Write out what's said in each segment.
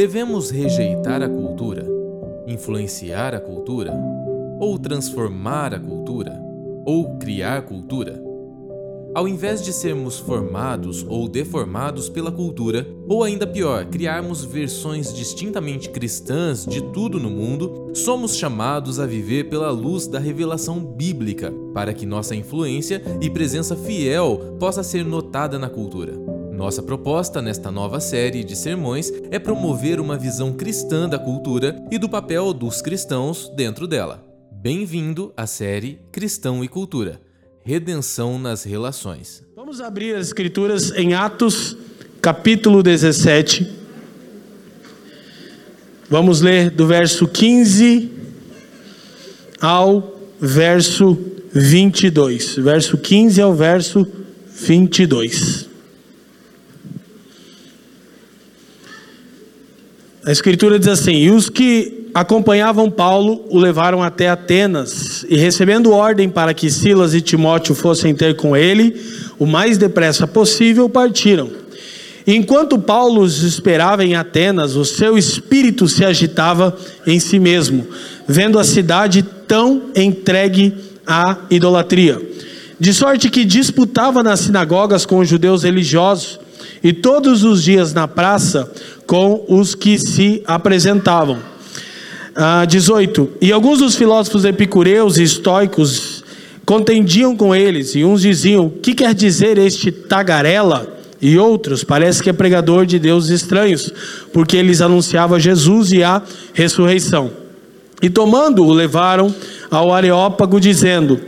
Devemos rejeitar a cultura, influenciar a cultura, ou transformar a cultura, ou criar cultura? Ao invés de sermos formados ou deformados pela cultura, ou ainda pior, criarmos versões distintamente cristãs de tudo no mundo, somos chamados a viver pela luz da revelação bíblica, para que nossa influência e presença fiel possa ser notada na cultura. Nossa proposta nesta nova série de sermões é promover uma visão cristã da cultura e do papel dos cristãos dentro dela. Bem-vindo à série Cristão e Cultura Redenção nas relações. Vamos abrir as Escrituras em Atos, capítulo 17. Vamos ler do verso 15 ao verso 22. Verso 15 ao verso 22. A Escritura diz assim: E os que acompanhavam Paulo o levaram até Atenas e, recebendo ordem para que Silas e Timóteo fossem ter com ele, o mais depressa possível, partiram. Enquanto Paulo os esperava em Atenas, o seu espírito se agitava em si mesmo, vendo a cidade tão entregue à idolatria. De sorte que disputava nas sinagogas com os judeus religiosos e todos os dias na praça com os que se apresentavam ah, 18. E alguns dos filósofos epicureus e estoicos contendiam com eles, e uns diziam: O que quer dizer este tagarela? E outros, parece que é pregador de deuses estranhos, porque eles anunciava Jesus e a ressurreição. E tomando-o, levaram ao Areópago, dizendo: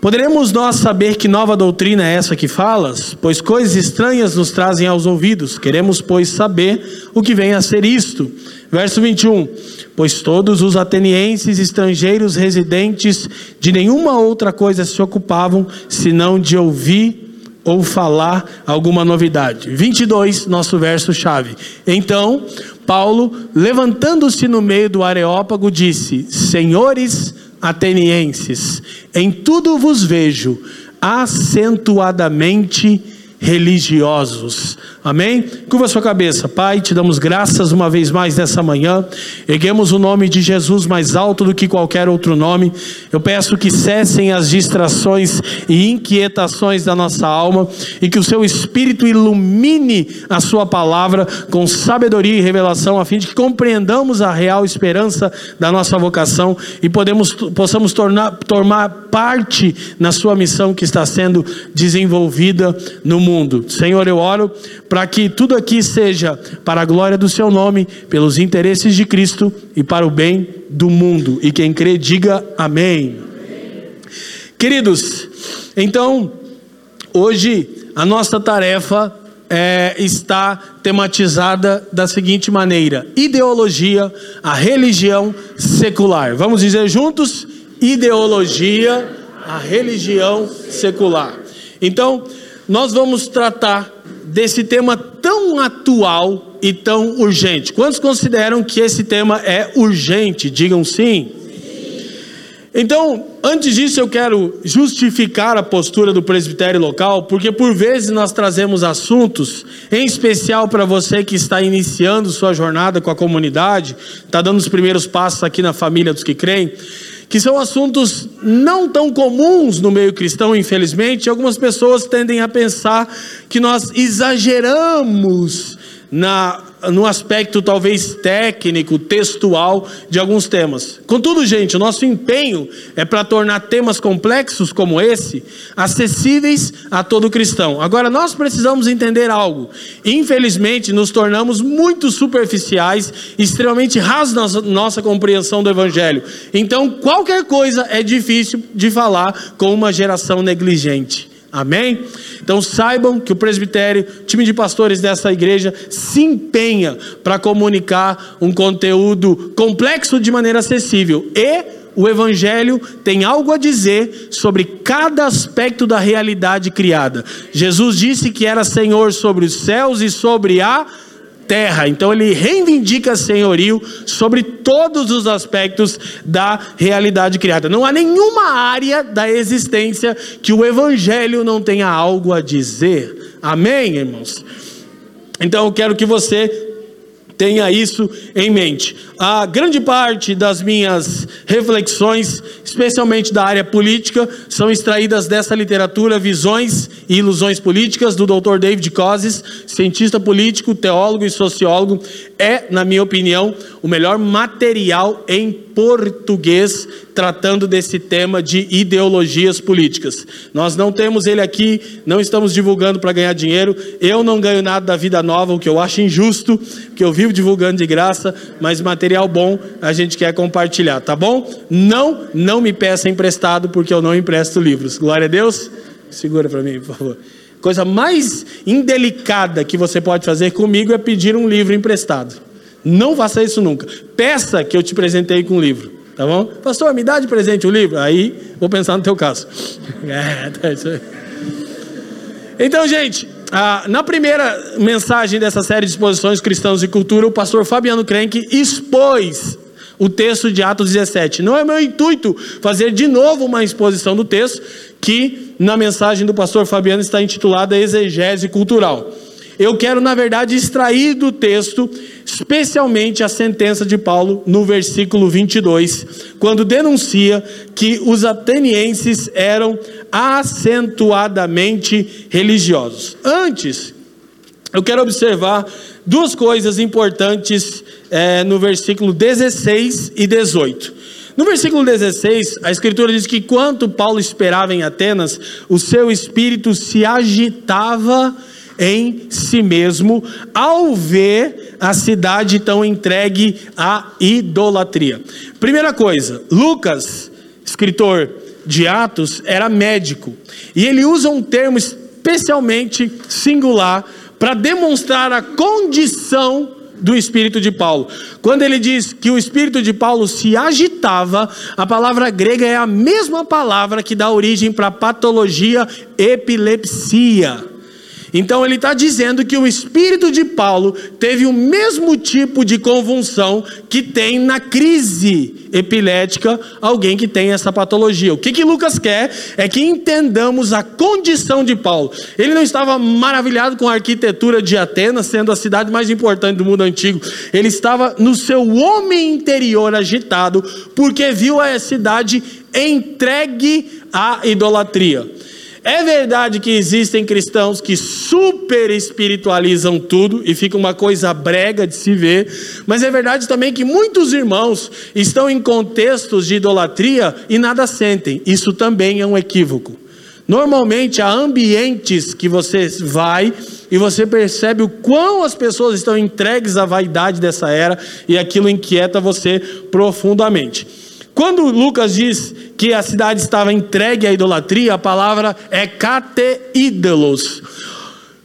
Poderemos nós saber que nova doutrina é essa que falas? Pois coisas estranhas nos trazem aos ouvidos. Queremos, pois, saber o que vem a ser isto. Verso 21. Pois todos os atenienses estrangeiros residentes de nenhuma outra coisa se ocupavam, senão de ouvir ou falar alguma novidade. 22, nosso verso chave. Então, Paulo, levantando-se no meio do Areópago, disse: Senhores atenienses, em tudo vos vejo acentuadamente religiosos. Amém? Curva sua cabeça, Pai, te damos graças uma vez mais nessa manhã. Erguemos o nome de Jesus mais alto do que qualquer outro nome. Eu peço que cessem as distrações e inquietações da nossa alma e que o seu Espírito ilumine a sua palavra com sabedoria e revelação, a fim de que compreendamos a real esperança da nossa vocação e podemos, possamos tornar, tomar parte na sua missão que está sendo desenvolvida no mundo. Senhor, eu oro para que tudo aqui seja para a glória do seu nome, pelos interesses de Cristo e para o bem do mundo. E quem crê, diga amém. amém. Queridos, então, hoje a nossa tarefa é, está tematizada da seguinte maneira: ideologia, a religião secular. Vamos dizer juntos? Ideologia, a religião secular. Então, nós vamos tratar desse tema tão atual e tão urgente. Quantos consideram que esse tema é urgente? Digam sim. Então, antes disso, eu quero justificar a postura do presbitério local, porque por vezes nós trazemos assuntos, em especial para você que está iniciando sua jornada com a comunidade, está dando os primeiros passos aqui na família dos que creem que são assuntos não tão comuns no meio cristão, infelizmente. Algumas pessoas tendem a pensar que nós exageramos na, no aspecto talvez técnico, textual de alguns temas. Contudo, gente, o nosso empenho é para tornar temas complexos como esse acessíveis a todo cristão. Agora, nós precisamos entender algo. Infelizmente, nos tornamos muito superficiais, extremamente rasos na nossa compreensão do Evangelho. Então, qualquer coisa é difícil de falar com uma geração negligente. Amém? Então saibam que o presbitério, time de pastores dessa igreja, se empenha para comunicar um conteúdo complexo de maneira acessível. E o Evangelho tem algo a dizer sobre cada aspecto da realidade criada. Jesus disse que era Senhor sobre os céus e sobre a terra. Então ele reivindica senhorio sobre todos os aspectos da realidade criada. Não há nenhuma área da existência que o evangelho não tenha algo a dizer. Amém, irmãos? Então eu quero que você Tenha isso em mente. A grande parte das minhas reflexões, especialmente da área política, são extraídas dessa literatura Visões e Ilusões Políticas do Dr. David Coses, cientista político, teólogo e sociólogo. É, na minha opinião, o melhor material em português tratando desse tema de ideologias políticas. Nós não temos ele aqui, não estamos divulgando para ganhar dinheiro. Eu não ganho nada da vida nova, o que eu acho injusto, que eu vivo divulgando de graça, mas material bom a gente quer compartilhar, tá bom? Não, não me peça emprestado, porque eu não empresto livros. Glória a Deus. Segura para mim, por favor. Coisa mais indelicada que você pode fazer comigo é pedir um livro emprestado. Não faça isso nunca. Peça que eu te presentei com um livro. Tá bom? Pastor, me dá de presente o livro? Aí vou pensar no teu caso. É, tá. Então, gente, ah, na primeira mensagem dessa série de exposições cristãos e cultura, o pastor Fabiano Krenk expôs o texto de Atos 17. Não é meu intuito fazer de novo uma exposição do texto, que na mensagem do pastor Fabiano está intitulada Exegese Cultural. Eu quero, na verdade, extrair do texto, especialmente a sentença de Paulo no versículo 22, quando denuncia que os atenienses eram acentuadamente religiosos. Antes, eu quero observar duas coisas importantes é, no versículo 16 e 18. No versículo 16, a Escritura diz que quanto Paulo esperava em Atenas, o seu espírito se agitava em si mesmo ao ver a cidade tão entregue à idolatria. Primeira coisa, Lucas, escritor de Atos, era médico e ele usa um termo especialmente singular para demonstrar a condição do espírito de Paulo. Quando ele diz que o espírito de Paulo se agitava, a palavra grega é a mesma palavra que dá origem para patologia epilepsia. Então ele está dizendo que o espírito de Paulo teve o mesmo tipo de convulsão que tem na crise epilética alguém que tem essa patologia. O que, que Lucas quer é que entendamos a condição de Paulo. Ele não estava maravilhado com a arquitetura de Atenas, sendo a cidade mais importante do mundo antigo. Ele estava no seu homem interior agitado, porque viu a cidade entregue à idolatria. É verdade que existem cristãos que super espiritualizam tudo e fica uma coisa brega de se ver, mas é verdade também que muitos irmãos estão em contextos de idolatria e nada sentem. Isso também é um equívoco. Normalmente há ambientes que você vai e você percebe o quão as pessoas estão entregues à vaidade dessa era e aquilo inquieta você profundamente. Quando Lucas diz que a cidade estava entregue à idolatria, a palavra é cateídelos.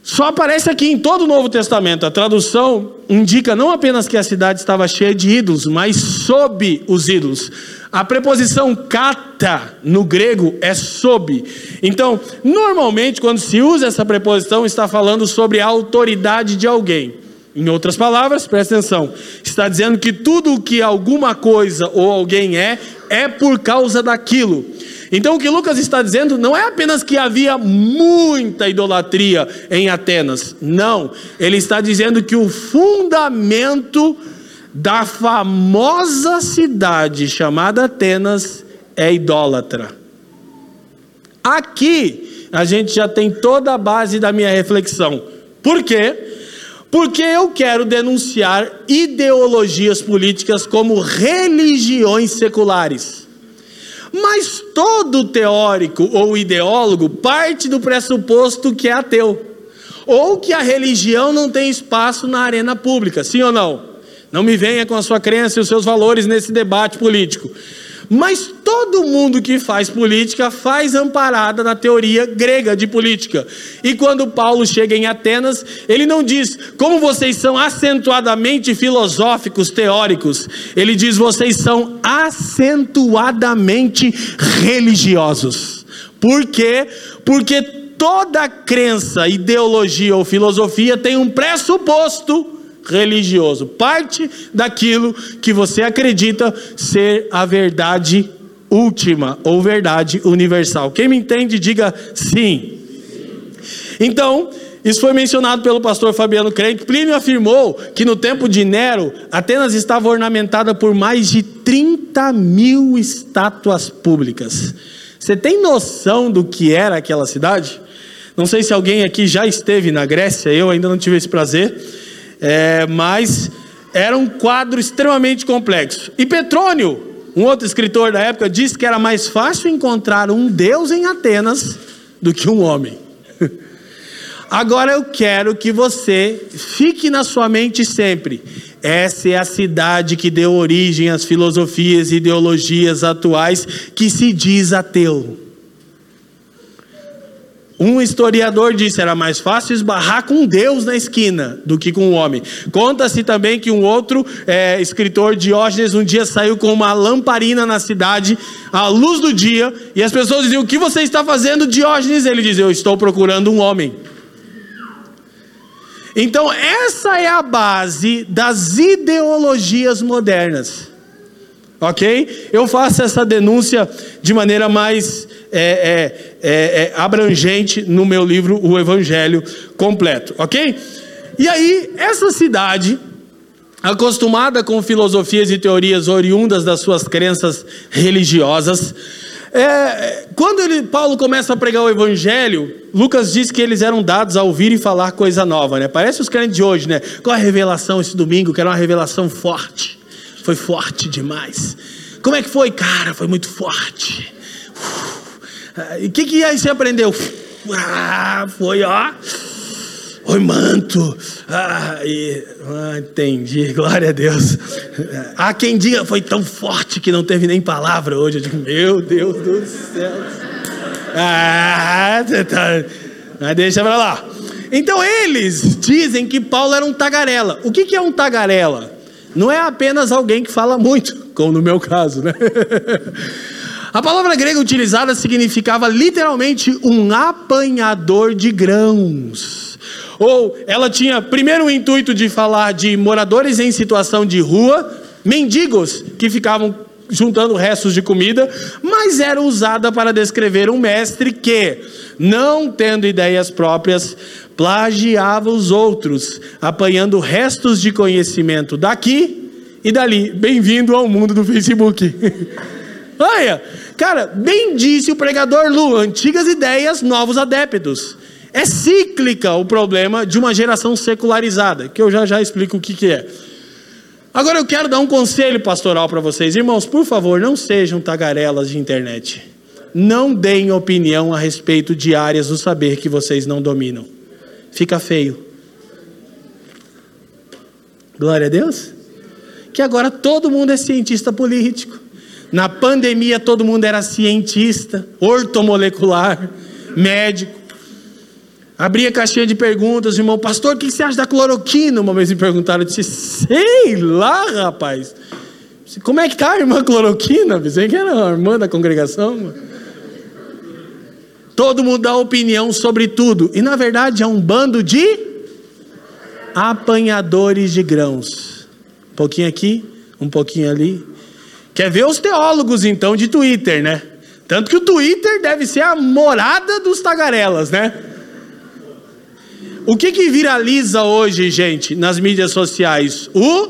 Só aparece aqui em todo o Novo Testamento. A tradução indica não apenas que a cidade estava cheia de ídolos, mas sob os ídolos. A preposição kata no grego é sob. Então, normalmente, quando se usa essa preposição, está falando sobre a autoridade de alguém. Em outras palavras, presta atenção, está dizendo que tudo o que alguma coisa ou alguém é, é por causa daquilo. Então o que Lucas está dizendo não é apenas que havia muita idolatria em Atenas, não, ele está dizendo que o fundamento da famosa cidade chamada Atenas é idólatra. Aqui a gente já tem toda a base da minha reflexão. Por quê? Porque eu quero denunciar ideologias políticas como religiões seculares. Mas todo teórico ou ideólogo parte do pressuposto que é ateu, ou que a religião não tem espaço na arena pública, sim ou não? Não me venha com a sua crença e os seus valores nesse debate político. Mas todo mundo que faz política faz amparada na teoria grega de política. E quando Paulo chega em Atenas, ele não diz como vocês são acentuadamente filosóficos, teóricos. Ele diz vocês são acentuadamente religiosos. Por quê? Porque toda crença, ideologia ou filosofia tem um pressuposto religioso, parte daquilo que você acredita ser a verdade última ou verdade universal. Quem me entende, diga sim. Então, isso foi mencionado pelo pastor Fabiano Crenque. Plínio afirmou que no tempo de Nero, Atenas estava ornamentada por mais de 30 mil estátuas públicas. Você tem noção do que era aquela cidade? Não sei se alguém aqui já esteve na Grécia, eu ainda não tive esse prazer, é, mas era um quadro extremamente complexo. E Petrônio, um outro escritor da época, disse que era mais fácil encontrar um deus em Atenas do que um homem. Agora eu quero que você fique na sua mente sempre. Essa é a cidade que deu origem às filosofias e ideologias atuais que se diz ateu. Um historiador disse era mais fácil esbarrar com Deus na esquina do que com o homem. Conta-se também que um outro é, escritor, Diógenes, um dia saiu com uma lamparina na cidade, à luz do dia, e as pessoas diziam: O que você está fazendo, Diógenes? Ele dizia: Eu estou procurando um homem. Então, essa é a base das ideologias modernas. Ok? Eu faço essa denúncia de maneira mais é, é, é, é, abrangente no meu livro, O Evangelho Completo. Ok? E aí, essa cidade, acostumada com filosofias e teorias oriundas das suas crenças religiosas, é, quando ele, Paulo começa a pregar o evangelho, Lucas diz que eles eram dados a ouvir e falar coisa nova, né? Parece os crentes de hoje, né? Qual a revelação esse domingo? Que era uma revelação forte. Foi forte demais. Como é que foi? Cara, foi muito forte. E o que, que aí você aprendeu? Ah, foi, ó. Oi, manto. Ah, e, ah, entendi. Glória a Deus. Há quem diga foi tão forte que não teve nem palavra hoje. Eu digo, meu Deus do céu. Ah, tá. Mas deixa pra lá. Então eles dizem que Paulo era um tagarela. O que, que é um tagarela? Não é apenas alguém que fala muito, como no meu caso, né? A palavra grega utilizada significava literalmente um apanhador de grãos. Ou ela tinha primeiro o intuito de falar de moradores em situação de rua, mendigos que ficavam juntando restos de comida, mas era usada para descrever um mestre que, não tendo ideias próprias, plagiava os outros, apanhando restos de conhecimento daqui e dali. Bem-vindo ao mundo do Facebook. Olha, cara, bem disse o pregador Lu: antigas ideias, novos adeptos. É cíclica o problema de uma geração secularizada, que eu já já explico o que, que é. Agora eu quero dar um conselho pastoral para vocês. Irmãos, por favor, não sejam tagarelas de internet. Não deem opinião a respeito de áreas do saber que vocês não dominam. Fica feio. Glória a Deus. Que agora todo mundo é cientista político. Na pandemia todo mundo era cientista, ortomolecular, médico. Abri a caixinha de perguntas, irmão, pastor, o que você acha da cloroquina? Uma vez me perguntaram, eu disse, sei lá, rapaz. Como é que tá a irmã cloroquina? Pensei que era a irmã da congregação. Todo mundo dá opinião sobre tudo. E na verdade é um bando de apanhadores de grãos. Um pouquinho aqui, um pouquinho ali. Quer ver os teólogos então de Twitter, né? Tanto que o Twitter deve ser a morada dos tagarelas, né? O que que viraliza hoje, gente, nas mídias sociais? O?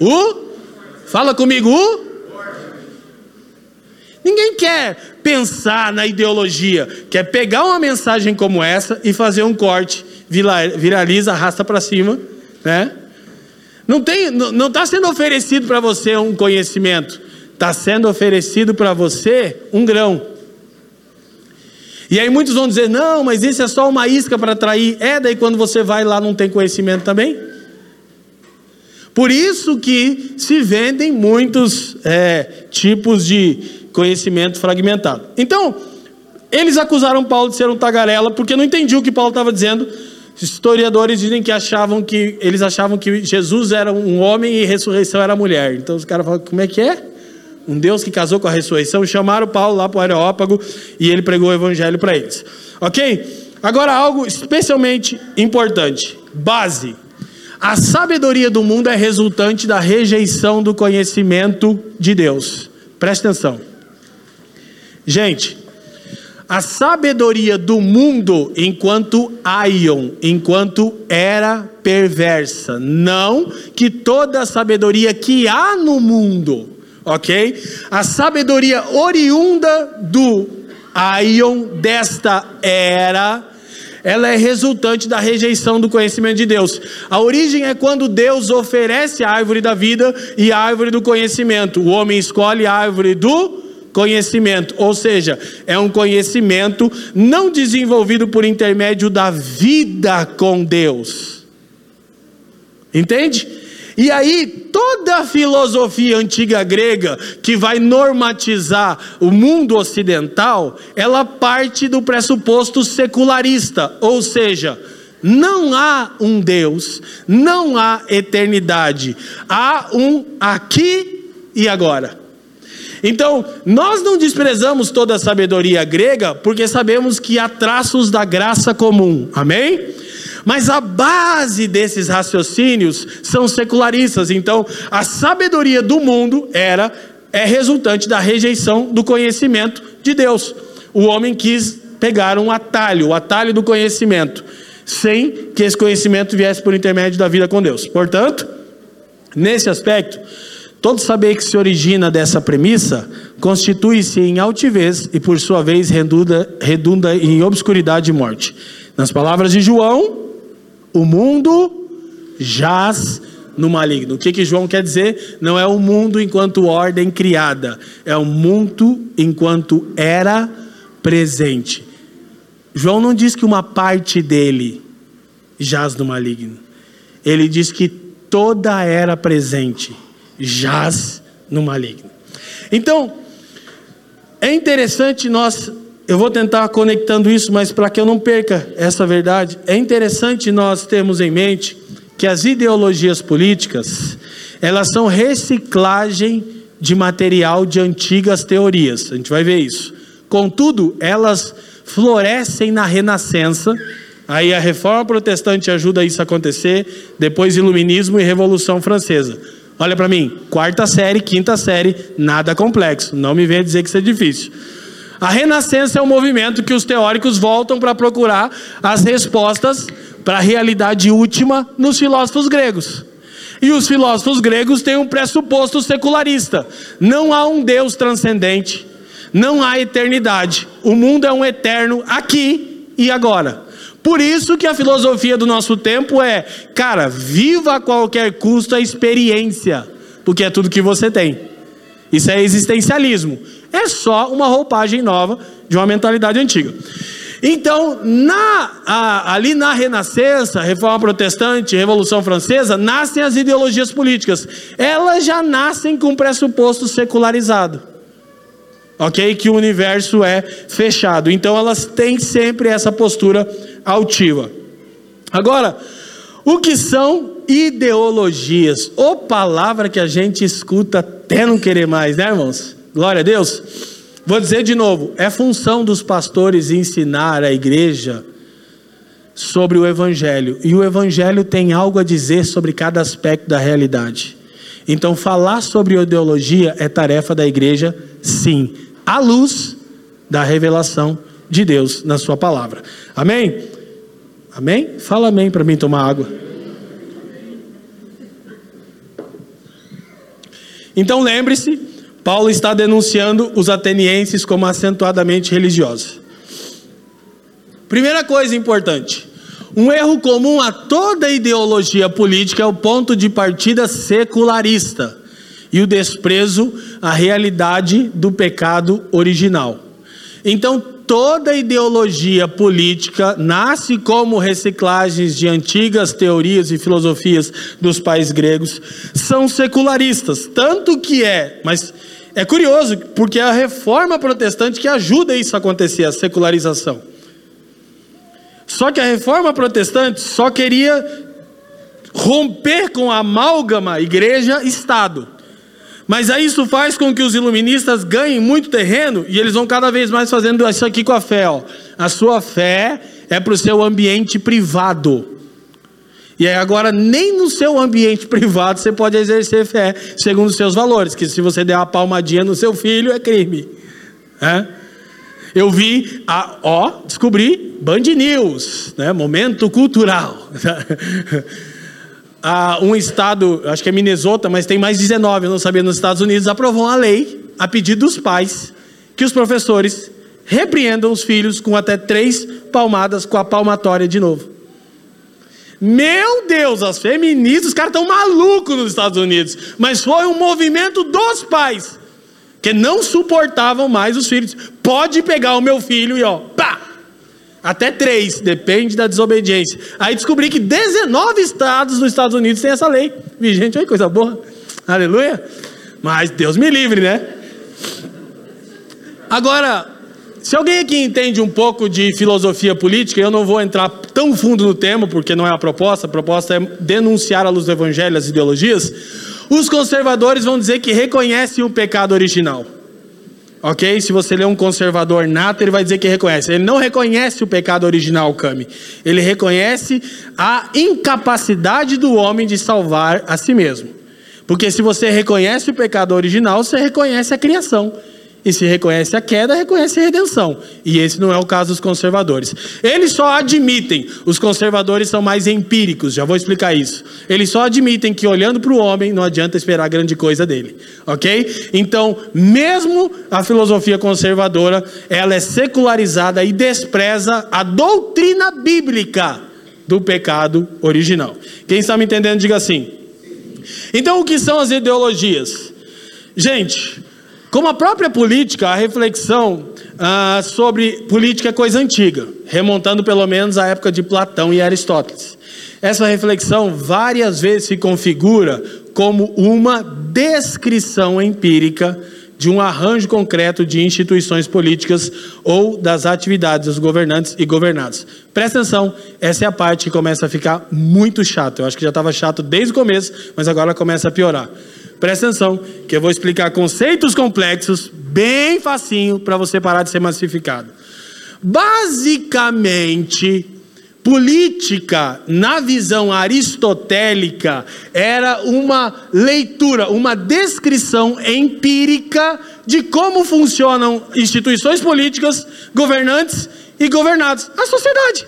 O? Fala comigo, o? Ninguém quer pensar na ideologia, quer pegar uma mensagem como essa e fazer um corte, viraliza, arrasta para cima, né? Não tem, não está sendo oferecido para você um conhecimento, está sendo oferecido para você um grão. E aí muitos vão dizer: não, mas isso é só uma isca para atrair. É, daí quando você vai lá não tem conhecimento também. Por isso que se vendem muitos é, tipos de conhecimento fragmentado. Então, eles acusaram Paulo de ser um tagarela porque não entendiam o que Paulo estava dizendo. Historiadores dizem que achavam que eles achavam que Jesus era um homem e ressurreição era mulher. Então os caras falam: como é que é? um Deus que casou com a ressurreição, chamaram Paulo lá para o Areópago e ele pregou o evangelho para eles. Ok? Agora, algo especialmente importante: base. A sabedoria do mundo é resultante da rejeição do conhecimento de Deus. Preste atenção. Gente, a sabedoria do mundo enquanto aion, enquanto era perversa. Não que toda a sabedoria que há no mundo, ok? A sabedoria oriunda do aion, desta era, ela é resultante da rejeição do conhecimento de Deus. A origem é quando Deus oferece a árvore da vida e a árvore do conhecimento. O homem escolhe a árvore do conhecimento, ou seja, é um conhecimento não desenvolvido por intermédio da vida com Deus. Entende? E aí, toda a filosofia antiga grega que vai normatizar o mundo ocidental, ela parte do pressuposto secularista, ou seja, não há um Deus, não há eternidade, há um aqui e agora. Então, nós não desprezamos toda a sabedoria grega, porque sabemos que há traços da graça comum, amém? Mas a base desses raciocínios são secularistas. Então, a sabedoria do mundo era é resultante da rejeição do conhecimento de Deus. O homem quis pegar um atalho, o atalho do conhecimento, sem que esse conhecimento viesse por intermédio da vida com Deus. Portanto, nesse aspecto, todo saber que se origina dessa premissa constitui-se em altivez e, por sua vez, redunda, redunda em obscuridade e morte. Nas palavras de João, o mundo jaz no maligno. O que, que João quer dizer? Não é o mundo enquanto ordem criada, é o mundo enquanto era presente. João não diz que uma parte dele jaz no maligno. Ele diz que toda era presente jaz no maligno. Então, é interessante nós eu vou tentar conectando isso, mas para que eu não perca essa verdade, é interessante nós termos em mente que as ideologias políticas, elas são reciclagem de material de antigas teorias. A gente vai ver isso. Contudo, elas florescem na Renascença. Aí a Reforma Protestante ajuda isso a acontecer, depois Iluminismo e Revolução Francesa. Olha para mim, quarta série, quinta série, nada complexo. Não me venha dizer que isso é difícil. A renascença é um movimento que os teóricos voltam para procurar as respostas para a realidade última nos filósofos gregos. E os filósofos gregos têm um pressuposto secularista: não há um Deus transcendente, não há eternidade. O mundo é um eterno aqui e agora. Por isso que a filosofia do nosso tempo é, cara, viva a qualquer custo a experiência, porque é tudo que você tem. Isso é existencialismo é só uma roupagem nova de uma mentalidade antiga. Então, na, a, ali na Renascença, Reforma Protestante, Revolução Francesa, nascem as ideologias políticas. Elas já nascem com pressuposto secularizado. Ok? Que o universo é fechado. Então, elas têm sempre essa postura altiva. Agora, o que são ideologias? Ou palavra que a gente escuta até não querer mais, né, irmãos? Glória a Deus. Vou dizer de novo: é função dos pastores ensinar a igreja sobre o Evangelho. E o Evangelho tem algo a dizer sobre cada aspecto da realidade. Então, falar sobre ideologia é tarefa da igreja, sim, à luz da revelação de Deus na Sua palavra. Amém? Amém? Fala amém para mim tomar água. Então, lembre-se Paulo está denunciando os atenienses como acentuadamente religiosos. Primeira coisa importante: um erro comum a toda ideologia política é o ponto de partida secularista e o desprezo à realidade do pecado original. Então, toda ideologia política nasce como reciclagens de antigas teorias e filosofias dos pais gregos, são secularistas, tanto que é, mas é curioso, porque é a reforma protestante que ajuda isso a acontecer, a secularização. Só que a reforma protestante só queria romper com a amálgama igreja-estado. Mas aí isso faz com que os iluministas ganhem muito terreno e eles vão cada vez mais fazendo isso aqui com a fé. Ó. A sua fé é para o seu ambiente privado. E aí agora nem no seu ambiente privado você pode exercer fé segundo os seus valores, que se você der uma palmadinha no seu filho é crime. É? Eu vi, a, ó, descobri Band News, né? Momento cultural. ah, um estado, acho que é Minnesota, mas tem mais 19, eu não sabia, nos Estados Unidos, aprovou uma lei, a pedido dos pais, que os professores repreendam os filhos com até três palmadas com a palmatória de novo. Meu Deus, as feministas, os caras estão malucos nos Estados Unidos. Mas foi um movimento dos pais, que não suportavam mais os filhos. Pode pegar o meu filho e ó, pá! Até três, depende da desobediência. Aí descobri que 19 estados nos Estados Unidos têm essa lei. Vigente, olha coisa boa. Aleluia. Mas Deus me livre, né? Agora, se alguém aqui entende um pouco de filosofia política, eu não vou entrar tão fundo no tema, porque não é a proposta, a proposta é denunciar à luz do evangelho as ideologias. Os conservadores vão dizer que reconhecem o pecado original. Ok? Se você ler um conservador nato, ele vai dizer que reconhece. Ele não reconhece o pecado original, Cami. Ele reconhece a incapacidade do homem de salvar a si mesmo. Porque se você reconhece o pecado original, você reconhece a criação. E se reconhece a queda, reconhece a redenção. E esse não é o caso dos conservadores. Eles só admitem, os conservadores são mais empíricos, já vou explicar isso. Eles só admitem que olhando para o homem não adianta esperar grande coisa dele. Ok? Então, mesmo a filosofia conservadora, ela é secularizada e despreza a doutrina bíblica do pecado original. Quem está me entendendo, diga assim. Então, o que são as ideologias? Gente, como a própria política, a reflexão ah, sobre política é coisa antiga, remontando pelo menos à época de Platão e Aristóteles. Essa reflexão várias vezes se configura como uma descrição empírica de um arranjo concreto de instituições políticas ou das atividades dos governantes e governados. Presta atenção, essa é a parte que começa a ficar muito chata. Eu acho que já estava chato desde o começo, mas agora começa a piorar. Presta atenção, que eu vou explicar conceitos complexos, bem facinho, para você parar de ser massificado. Basicamente, política, na visão aristotélica, era uma leitura, uma descrição empírica de como funcionam instituições políticas, governantes e governados. A sociedade.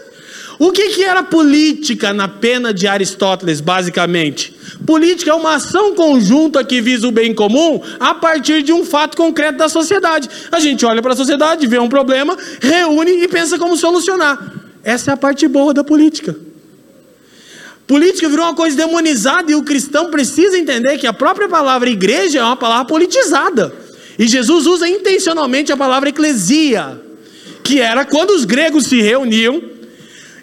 O que, que era política na pena de Aristóteles, basicamente? Política é uma ação conjunta que visa o bem comum a partir de um fato concreto da sociedade. A gente olha para a sociedade, vê um problema, reúne e pensa como solucionar. Essa é a parte boa da política. Política virou uma coisa demonizada e o cristão precisa entender que a própria palavra igreja é uma palavra politizada. E Jesus usa intencionalmente a palavra eclesia, que era quando os gregos se reuniam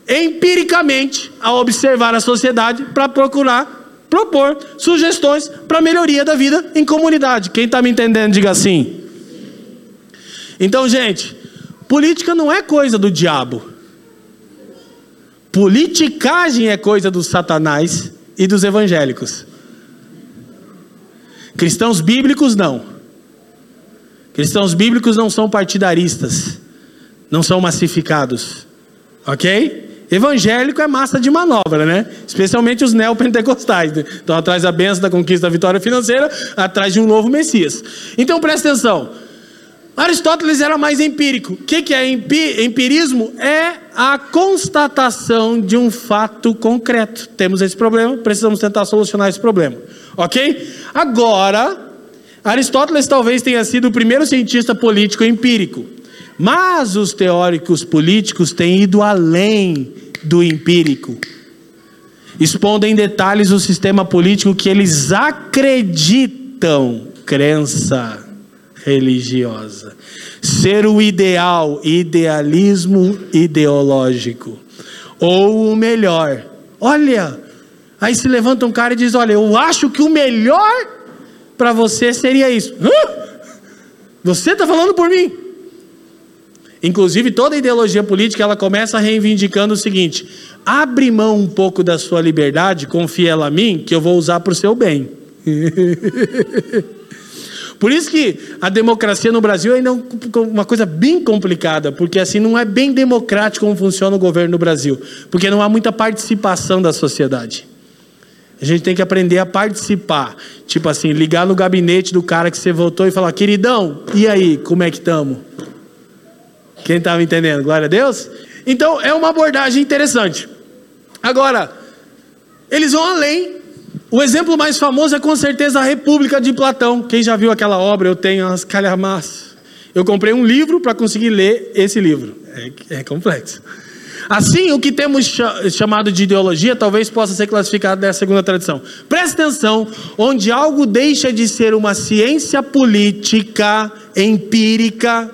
empiricamente a observar a sociedade para procurar propor sugestões para melhoria da vida em comunidade. Quem está me entendendo, diga assim. Então, gente, política não é coisa do diabo. Politicagem é coisa dos satanás e dos evangélicos. Cristãos bíblicos não. Cristãos bíblicos não são partidaristas, não são massificados. Ok? Evangélico é massa de manobra, né? Especialmente os neopentecostais. Né? Estão atrás da benção da conquista da vitória financeira, atrás de um novo Messias. Então presta atenção. Aristóteles era mais empírico. O que, que é empirismo? É a constatação de um fato concreto. Temos esse problema, precisamos tentar solucionar esse problema. Ok? Agora, Aristóteles talvez tenha sido o primeiro cientista político empírico. Mas os teóricos políticos têm ido além do empírico. Expondo em detalhes o sistema político que eles acreditam, crença religiosa, ser o ideal, idealismo ideológico. Ou o melhor. Olha, aí se levanta um cara e diz: Olha, eu acho que o melhor para você seria isso. Hã? Você está falando por mim? Inclusive, toda ideologia política ela começa reivindicando o seguinte: abre mão um pouco da sua liberdade, confia ela a mim, que eu vou usar para o seu bem. Por isso que a democracia no Brasil ainda é uma coisa bem complicada, porque assim não é bem democrático como funciona o governo no Brasil, porque não há muita participação da sociedade. A gente tem que aprender a participar. Tipo assim, ligar no gabinete do cara que você votou e falar: queridão, e aí, como é que estamos? Quem está me entendendo? Glória a Deus. Então é uma abordagem interessante. Agora, eles vão além. O exemplo mais famoso é com certeza a República de Platão. Quem já viu aquela obra? Eu tenho as calhamaças. Eu comprei um livro para conseguir ler esse livro. É, é complexo. Assim, o que temos chamado de ideologia talvez possa ser classificado nessa segunda tradição. Presta atenção, onde algo deixa de ser uma ciência política empírica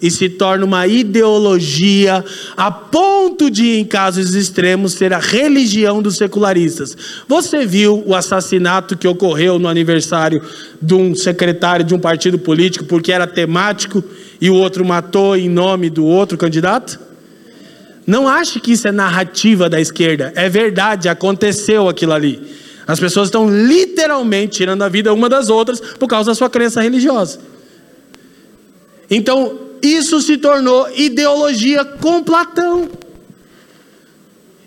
e se torna uma ideologia a ponto de, em casos extremos, ser a religião dos secularistas. Você viu o assassinato que ocorreu no aniversário de um secretário de um partido político porque era temático e o outro matou em nome do outro candidato? Não ache que isso é narrativa da esquerda. É verdade, aconteceu aquilo ali. As pessoas estão literalmente tirando a vida uma das outras por causa da sua crença religiosa. Então, isso se tornou ideologia com Platão.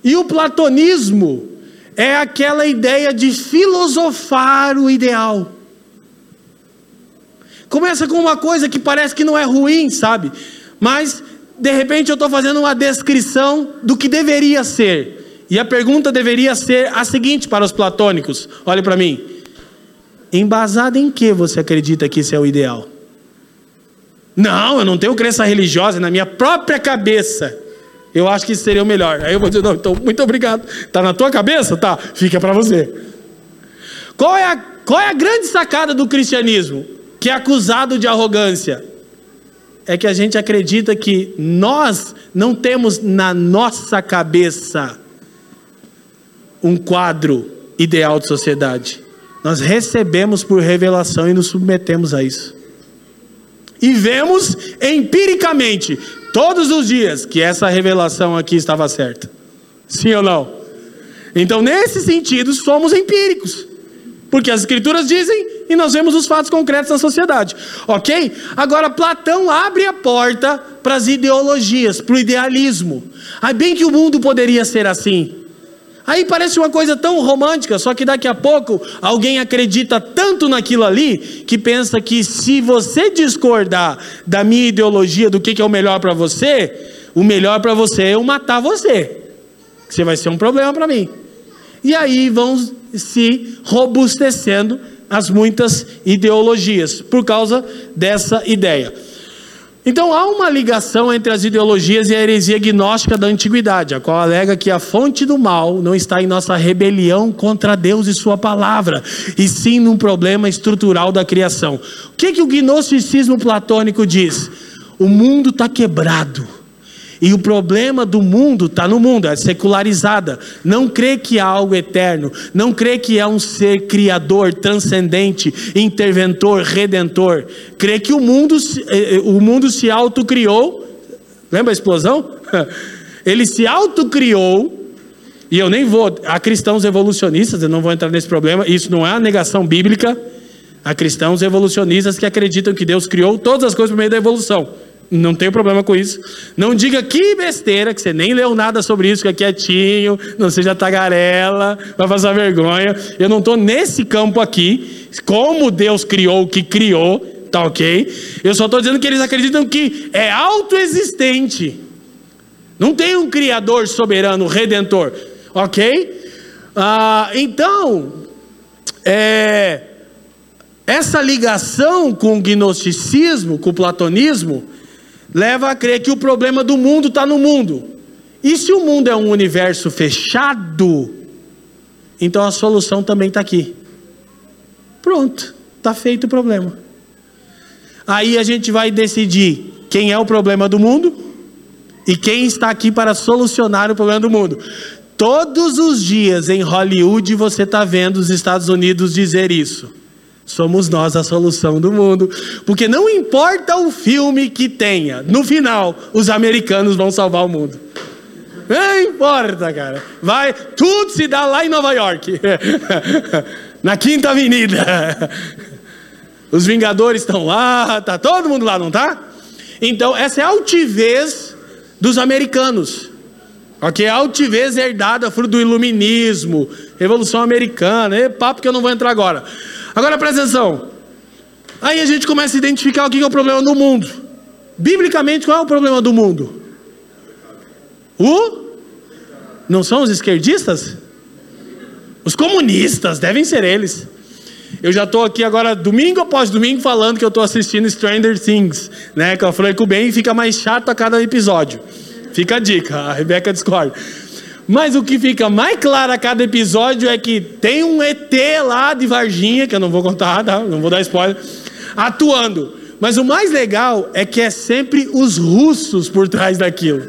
E o platonismo é aquela ideia de filosofar o ideal. Começa com uma coisa que parece que não é ruim, sabe? Mas de repente eu estou fazendo uma descrição do que deveria ser. E a pergunta deveria ser a seguinte para os platônicos: olhe para mim. Embasado em que você acredita que isso é o ideal? Não, eu não tenho crença religiosa na minha própria cabeça. Eu acho que isso seria o melhor. Aí eu vou dizer, não, então, muito obrigado. Está na tua cabeça? Tá, fica para você. Qual é, a, qual é a grande sacada do cristianismo? Que é acusado de arrogância é que a gente acredita que nós não temos na nossa cabeça um quadro ideal de sociedade. Nós recebemos por revelação e nos submetemos a isso. E vemos empiricamente, todos os dias, que essa revelação aqui estava certa. Sim ou não? Então, nesse sentido, somos empíricos. Porque as escrituras dizem e nós vemos os fatos concretos da sociedade. Ok? Agora, Platão abre a porta para as ideologias, para o idealismo. Aí, bem que o mundo poderia ser assim. Aí parece uma coisa tão romântica, só que daqui a pouco alguém acredita tanto naquilo ali que pensa que se você discordar da minha ideologia do que, é o melhor para você, o melhor para você é eu matar você. Você vai ser um problema para mim. E aí vão se robustecendo as muitas ideologias, por causa dessa ideia. Então há uma ligação entre as ideologias e a heresia gnóstica da antiguidade, a qual alega que a fonte do mal não está em nossa rebelião contra Deus e Sua palavra, e sim num problema estrutural da criação. O que, que o gnosticismo platônico diz? O mundo está quebrado e o problema do mundo está no mundo, é secularizada. Não crê que há algo eterno, não crê que há um ser criador, transcendente, interventor, redentor. Crê que o mundo, eh, eh, o mundo se autocriou. Lembra a explosão? Ele se autocriou. E eu nem vou. Há cristãos evolucionistas, eu não vou entrar nesse problema. Isso não é negação bíblica. Há cristãos evolucionistas que acreditam que Deus criou todas as coisas por meio da evolução. Não tenho problema com isso. Não diga que besteira, que você nem leu nada sobre isso, que é quietinho, não seja tagarela, vai passar vergonha. Eu não estou nesse campo aqui. Como Deus criou o que criou, tá ok? Eu só estou dizendo que eles acreditam que é autoexistente. Não tem um Criador soberano, redentor, ok? Ah, então, é, essa ligação com o gnosticismo, com o platonismo, leva a crer que o problema do mundo está no mundo. E se o mundo é um universo fechado, então a solução também está aqui. Pronto, está feito o problema. Aí a gente vai decidir quem é o problema do mundo e quem está aqui para solucionar o problema do mundo. Todos os dias em Hollywood você está vendo os Estados Unidos dizer isso. Somos nós a solução do mundo. Porque não importa o filme que tenha, no final, os americanos vão salvar o mundo. Não importa, cara. Vai, tudo se dá lá em Nova York. Na Quinta Avenida. Os Vingadores estão lá, tá todo mundo lá, não tá? Então, essa é a altivez dos americanos. Ok? A altivez herdada, fruto do iluminismo, Revolução Americana, é papo que eu não vou entrar agora. Agora presta atenção. Aí a gente começa a identificar o que é o problema no mundo. biblicamente, qual é o problema do mundo? O? Não são os esquerdistas? Os comunistas, devem ser eles. Eu já estou aqui agora, domingo após domingo, falando que eu estou assistindo Stranger Things, né? Que eu falei com o Ben e fica mais chato a cada episódio. Fica a dica, a Rebeca discorda. Mas o que fica mais claro a cada episódio é que tem um ET lá de Varginha, que eu não vou contar, tá? não vou dar spoiler, atuando. Mas o mais legal é que é sempre os russos por trás daquilo.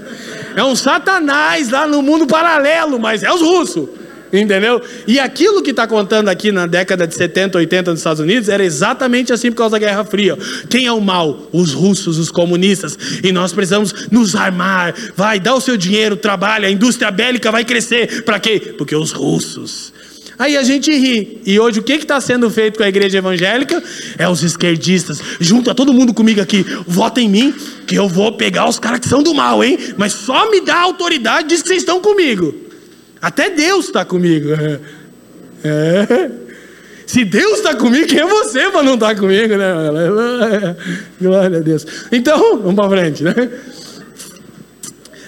É um satanás lá no mundo paralelo, mas é os russos. Entendeu? E aquilo que está contando aqui na década de 70, 80 nos Estados Unidos era exatamente assim por causa da Guerra Fria. Quem é o mal? Os russos, os comunistas. E nós precisamos nos armar. Vai, dá o seu dinheiro, trabalha, a indústria bélica vai crescer. Para quê? Porque os russos. Aí a gente ri. E hoje o que está sendo feito com a igreja evangélica? É os esquerdistas. Junta todo mundo comigo aqui. Vota em mim, que eu vou pegar os caras que são do mal, hein? Mas só me dá autoridade, diz que vocês estão comigo. Até Deus está comigo. É. Se Deus está comigo, quem é você para não estar tá comigo, né? Glória a Deus. Então, vamos para frente, né?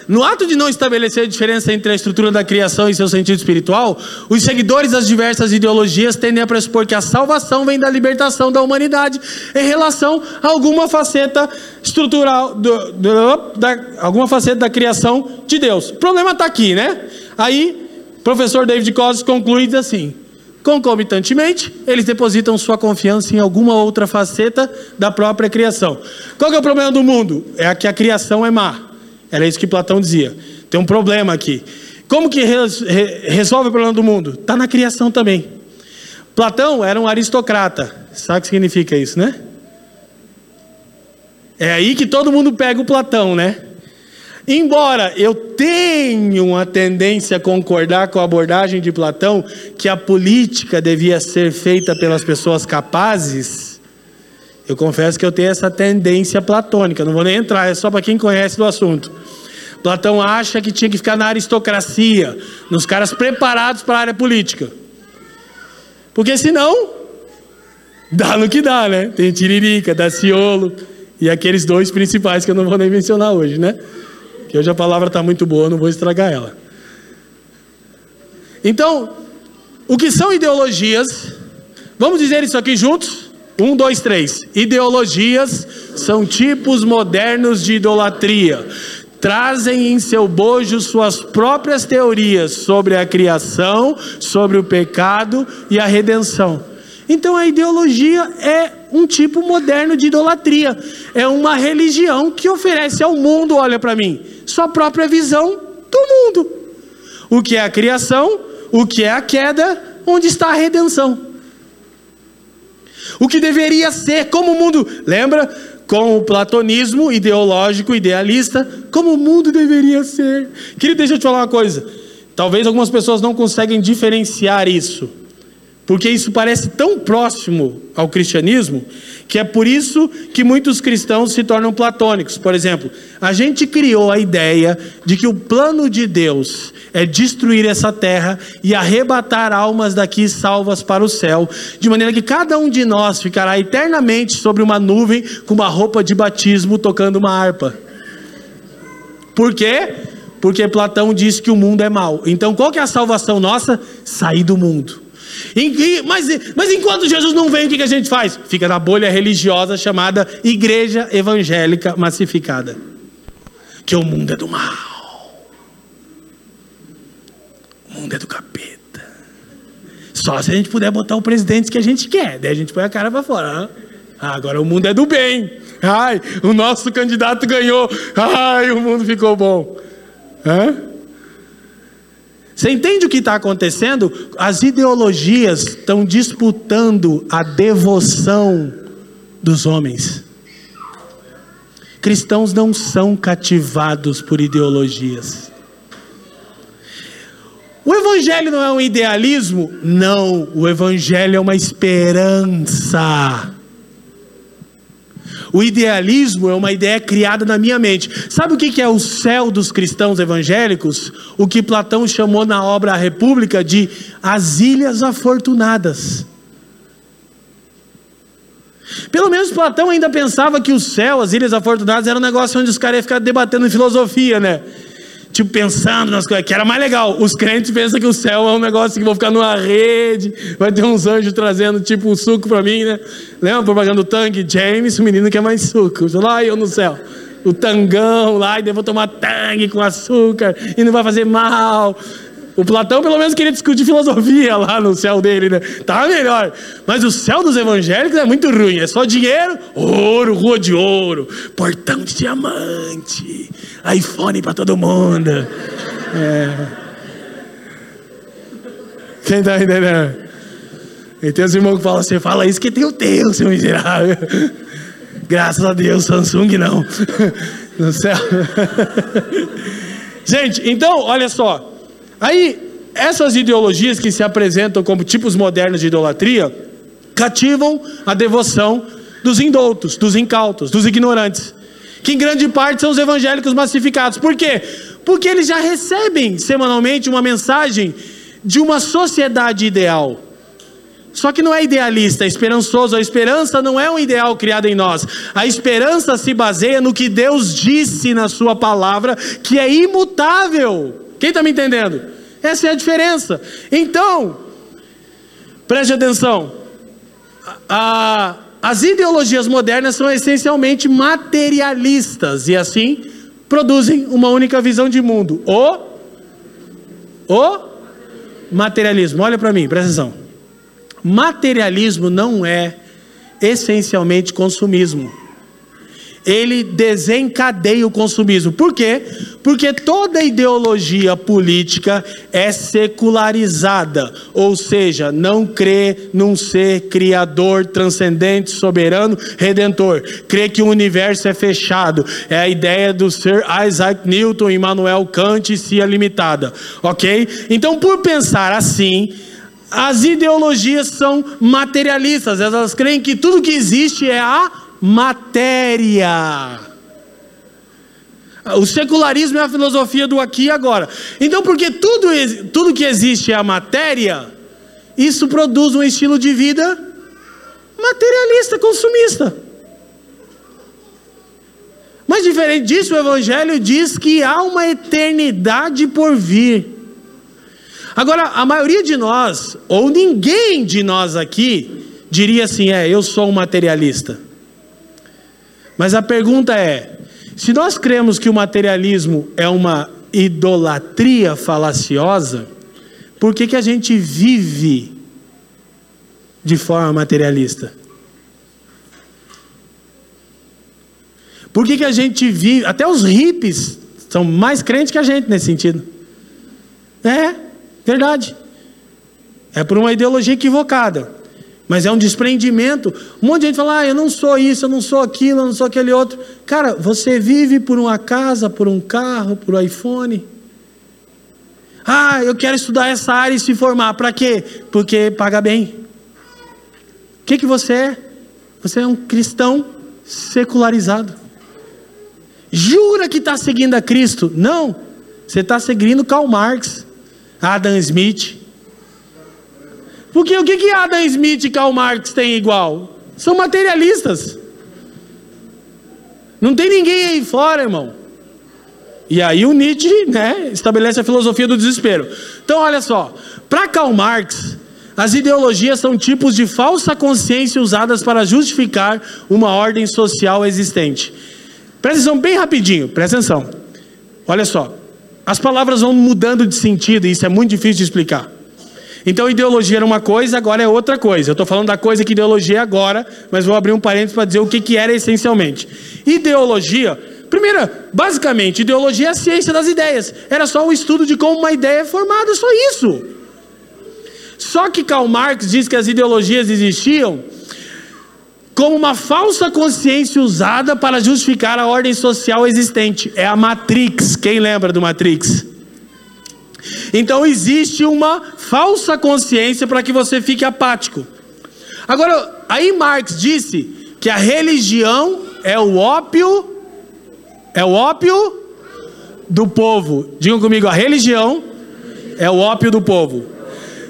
No ato de não estabelecer a diferença entre a estrutura da criação e seu sentido espiritual, os seguidores das diversas ideologias tendem a pressupor que a salvação vem da libertação da humanidade em relação a alguma faceta estrutural, do, do, da, alguma faceta da criação de Deus. O problema está aqui, né? Aí Professor David Costas conclui assim: concomitantemente, eles depositam sua confiança em alguma outra faceta da própria criação. Qual é o problema do mundo? É que a criação é má. Era isso que Platão dizia. Tem um problema aqui. Como que resolve o problema do mundo? Está na criação também. Platão era um aristocrata. Sabe o que significa isso, né? É aí que todo mundo pega o Platão, né? Embora eu tenha uma tendência a concordar com a abordagem de Platão, que a política devia ser feita pelas pessoas capazes, eu confesso que eu tenho essa tendência platônica, não vou nem entrar, é só para quem conhece do assunto. Platão acha que tinha que ficar na aristocracia, nos caras preparados para a área política. Porque senão, dá no que dá, né? Tem Tiririca, Daciolo e aqueles dois principais que eu não vou nem mencionar hoje, né? Que hoje a palavra está muito boa, não vou estragar ela. Então, o que são ideologias? Vamos dizer isso aqui juntos? Um, dois, três. Ideologias são tipos modernos de idolatria. Trazem em seu bojo suas próprias teorias sobre a criação, sobre o pecado e a redenção. Então a ideologia é um tipo moderno de idolatria. É uma religião que oferece ao mundo, olha para mim, sua própria visão do mundo. O que é a criação, o que é a queda, onde está a redenção. O que deveria ser como o mundo, lembra? Com o platonismo ideológico, idealista, como o mundo deveria ser. Queria deixa eu te falar uma coisa. Talvez algumas pessoas não conseguem diferenciar isso porque isso parece tão próximo ao cristianismo que é por isso que muitos cristãos se tornam platônicos. Por exemplo, a gente criou a ideia de que o plano de Deus é destruir essa terra e arrebatar almas daqui salvas para o céu, de maneira que cada um de nós ficará eternamente sobre uma nuvem com uma roupa de batismo tocando uma harpa. Por quê? Porque Platão disse que o mundo é mau. Então, qual que é a salvação nossa? Sair do mundo. Mas, mas enquanto Jesus não vem, o que a gente faz? Fica na bolha religiosa chamada Igreja Evangélica Massificada. Que o mundo é do mal. O mundo é do capeta. Só se a gente puder botar o presidente que a gente quer. Daí a gente põe a cara para fora. Ah, agora o mundo é do bem. Ai, o nosso candidato ganhou. Ai, o mundo ficou bom. Hã? Você entende o que está acontecendo? As ideologias estão disputando a devoção dos homens. Cristãos não são cativados por ideologias. O Evangelho não é um idealismo? Não, o Evangelho é uma esperança. O idealismo é uma ideia criada na minha mente. Sabe o que é o céu dos cristãos evangélicos? O que Platão chamou na obra A República de as ilhas afortunadas. Pelo menos Platão ainda pensava que o céu, as ilhas afortunadas, era um negócio onde os caras iam ficar debatendo filosofia, né? Tipo, pensando nas coisas, que era mais legal. Os crentes pensam que o céu é um negócio que vão ficar numa rede, vai ter uns anjos trazendo, tipo, um suco para mim, né? Lembra a propaganda do tangue? James, o menino quer mais suco. Lá eu no céu. O tangão lá, e devo tomar tangue com açúcar, e não vai fazer mal. O Platão pelo menos queria discutir filosofia lá no céu dele, né? Tava melhor. Mas o céu dos evangélicos é muito ruim. É só dinheiro, ouro, rua de ouro, portão de diamante, iPhone para todo mundo. É. Quem tá entendendo? E tem os irmãos que falam assim, fala isso que tem o teu, seu miserável. Graças a Deus, Samsung não. No céu. Gente, então, olha só. Aí, essas ideologias que se apresentam como tipos modernos de idolatria cativam a devoção dos indoutos, dos incautos, dos ignorantes, que em grande parte são os evangélicos massificados. Por quê? Porque eles já recebem semanalmente uma mensagem de uma sociedade ideal. Só que não é idealista, é esperançoso. A esperança não é um ideal criado em nós. A esperança se baseia no que Deus disse na Sua palavra, que é imutável. Quem está me entendendo? Essa é a diferença. Então, preste atenção. A, as ideologias modernas são essencialmente materialistas e assim produzem uma única visão de mundo. O, o materialismo. Olha para mim, presta atenção. Materialismo não é essencialmente consumismo ele desencadeia o consumismo. Por quê? Porque toda ideologia política é secularizada, ou seja, não crê num ser criador, transcendente, soberano, redentor. Crê que o universo é fechado. É a ideia do Sir Isaac Newton e Immanuel Kant se é limitada, ok? Então, por pensar assim, as ideologias são materialistas, elas creem que tudo que existe é a matéria. O secularismo é a filosofia do aqui e agora. Então, porque tudo, tudo que existe é a matéria, isso produz um estilo de vida materialista, consumista. Mas diferente disso, o Evangelho diz que há uma eternidade por vir. Agora, a maioria de nós, ou ninguém de nós aqui, diria assim: é, eu sou um materialista. Mas a pergunta é: se nós cremos que o materialismo é uma idolatria falaciosa, por que, que a gente vive de forma materialista? Por que, que a gente vive. Até os hippies são mais crentes que a gente nesse sentido. É, verdade. É por uma ideologia equivocada. Mas é um desprendimento. Um monte de gente fala, ah, eu não sou isso, eu não sou aquilo, eu não sou aquele outro. Cara, você vive por uma casa, por um carro, por um iPhone. Ah, eu quero estudar essa área e se formar. Para quê? Porque paga bem. O que, que você é? Você é um cristão secularizado. Jura que está seguindo a Cristo? Não. Você está seguindo Karl Marx, Adam Smith, porque o que, que Adam Smith e Karl Marx têm igual? São materialistas. Não tem ninguém aí fora, irmão. E aí o Nietzsche né, estabelece a filosofia do desespero. Então, olha só. Para Karl Marx, as ideologias são tipos de falsa consciência usadas para justificar uma ordem social existente. Presta atenção bem rapidinho, presta atenção. Olha só. As palavras vão mudando de sentido e isso é muito difícil de explicar. Então, ideologia era uma coisa, agora é outra coisa. Eu estou falando da coisa que ideologia é agora, mas vou abrir um parênteses para dizer o que, que era essencialmente. Ideologia, primeira, basicamente, ideologia é a ciência das ideias. Era só um estudo de como uma ideia é formada, só isso. Só que Karl Marx diz que as ideologias existiam como uma falsa consciência usada para justificar a ordem social existente. É a Matrix. Quem lembra do Matrix? Então existe uma falsa consciência para que você fique apático. Agora, aí Marx disse que a religião é o ópio, é o ópio do povo. Digam comigo, a religião é o ópio do povo.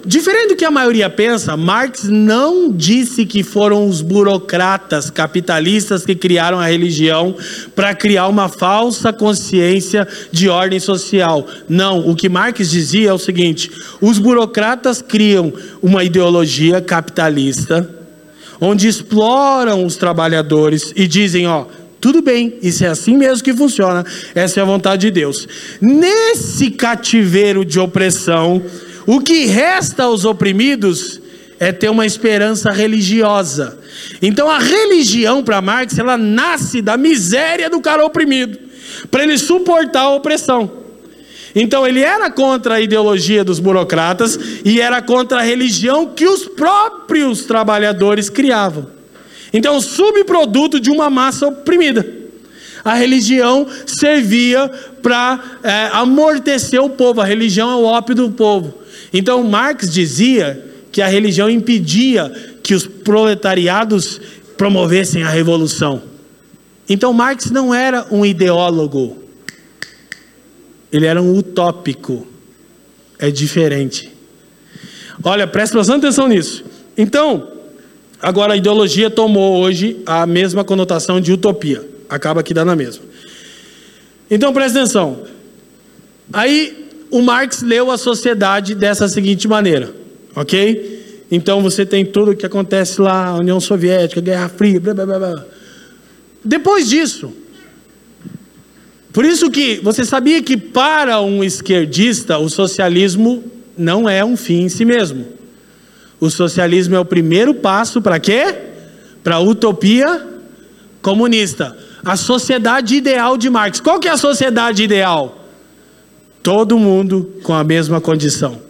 Diferente do que a maioria pensa, Marx não disse que foram os burocratas capitalistas que criaram a religião para criar uma falsa consciência de ordem social. Não, o que Marx dizia é o seguinte: os burocratas criam uma ideologia capitalista onde exploram os trabalhadores e dizem, ó, tudo bem, isso é assim mesmo que funciona, essa é a vontade de Deus. Nesse cativeiro de opressão, o que resta aos oprimidos é ter uma esperança religiosa. Então a religião para Marx, ela nasce da miséria do cara oprimido, para ele suportar a opressão. Então ele era contra a ideologia dos burocratas e era contra a religião que os próprios trabalhadores criavam. Então, subproduto de uma massa oprimida. A religião servia para é, amortecer o povo, a religião é o ópio do povo. Então, Marx dizia que a religião impedia que os proletariados promovessem a revolução. Então, Marx não era um ideólogo, ele era um utópico. É diferente. Olha, presta bastante atenção nisso. Então, Agora, a ideologia tomou hoje a mesma conotação de utopia. Acaba aqui dando a mesma. Então, presta atenção. Aí, o Marx leu a sociedade dessa seguinte maneira, ok? Então, você tem tudo o que acontece lá, União Soviética, Guerra Fria, blá, blá, blá. Depois disso, por isso que você sabia que para um esquerdista o socialismo não é um fim em si mesmo. O socialismo é o primeiro passo para quê? Para a utopia comunista. A sociedade ideal de Marx. Qual que é a sociedade ideal? Todo mundo com a mesma condição.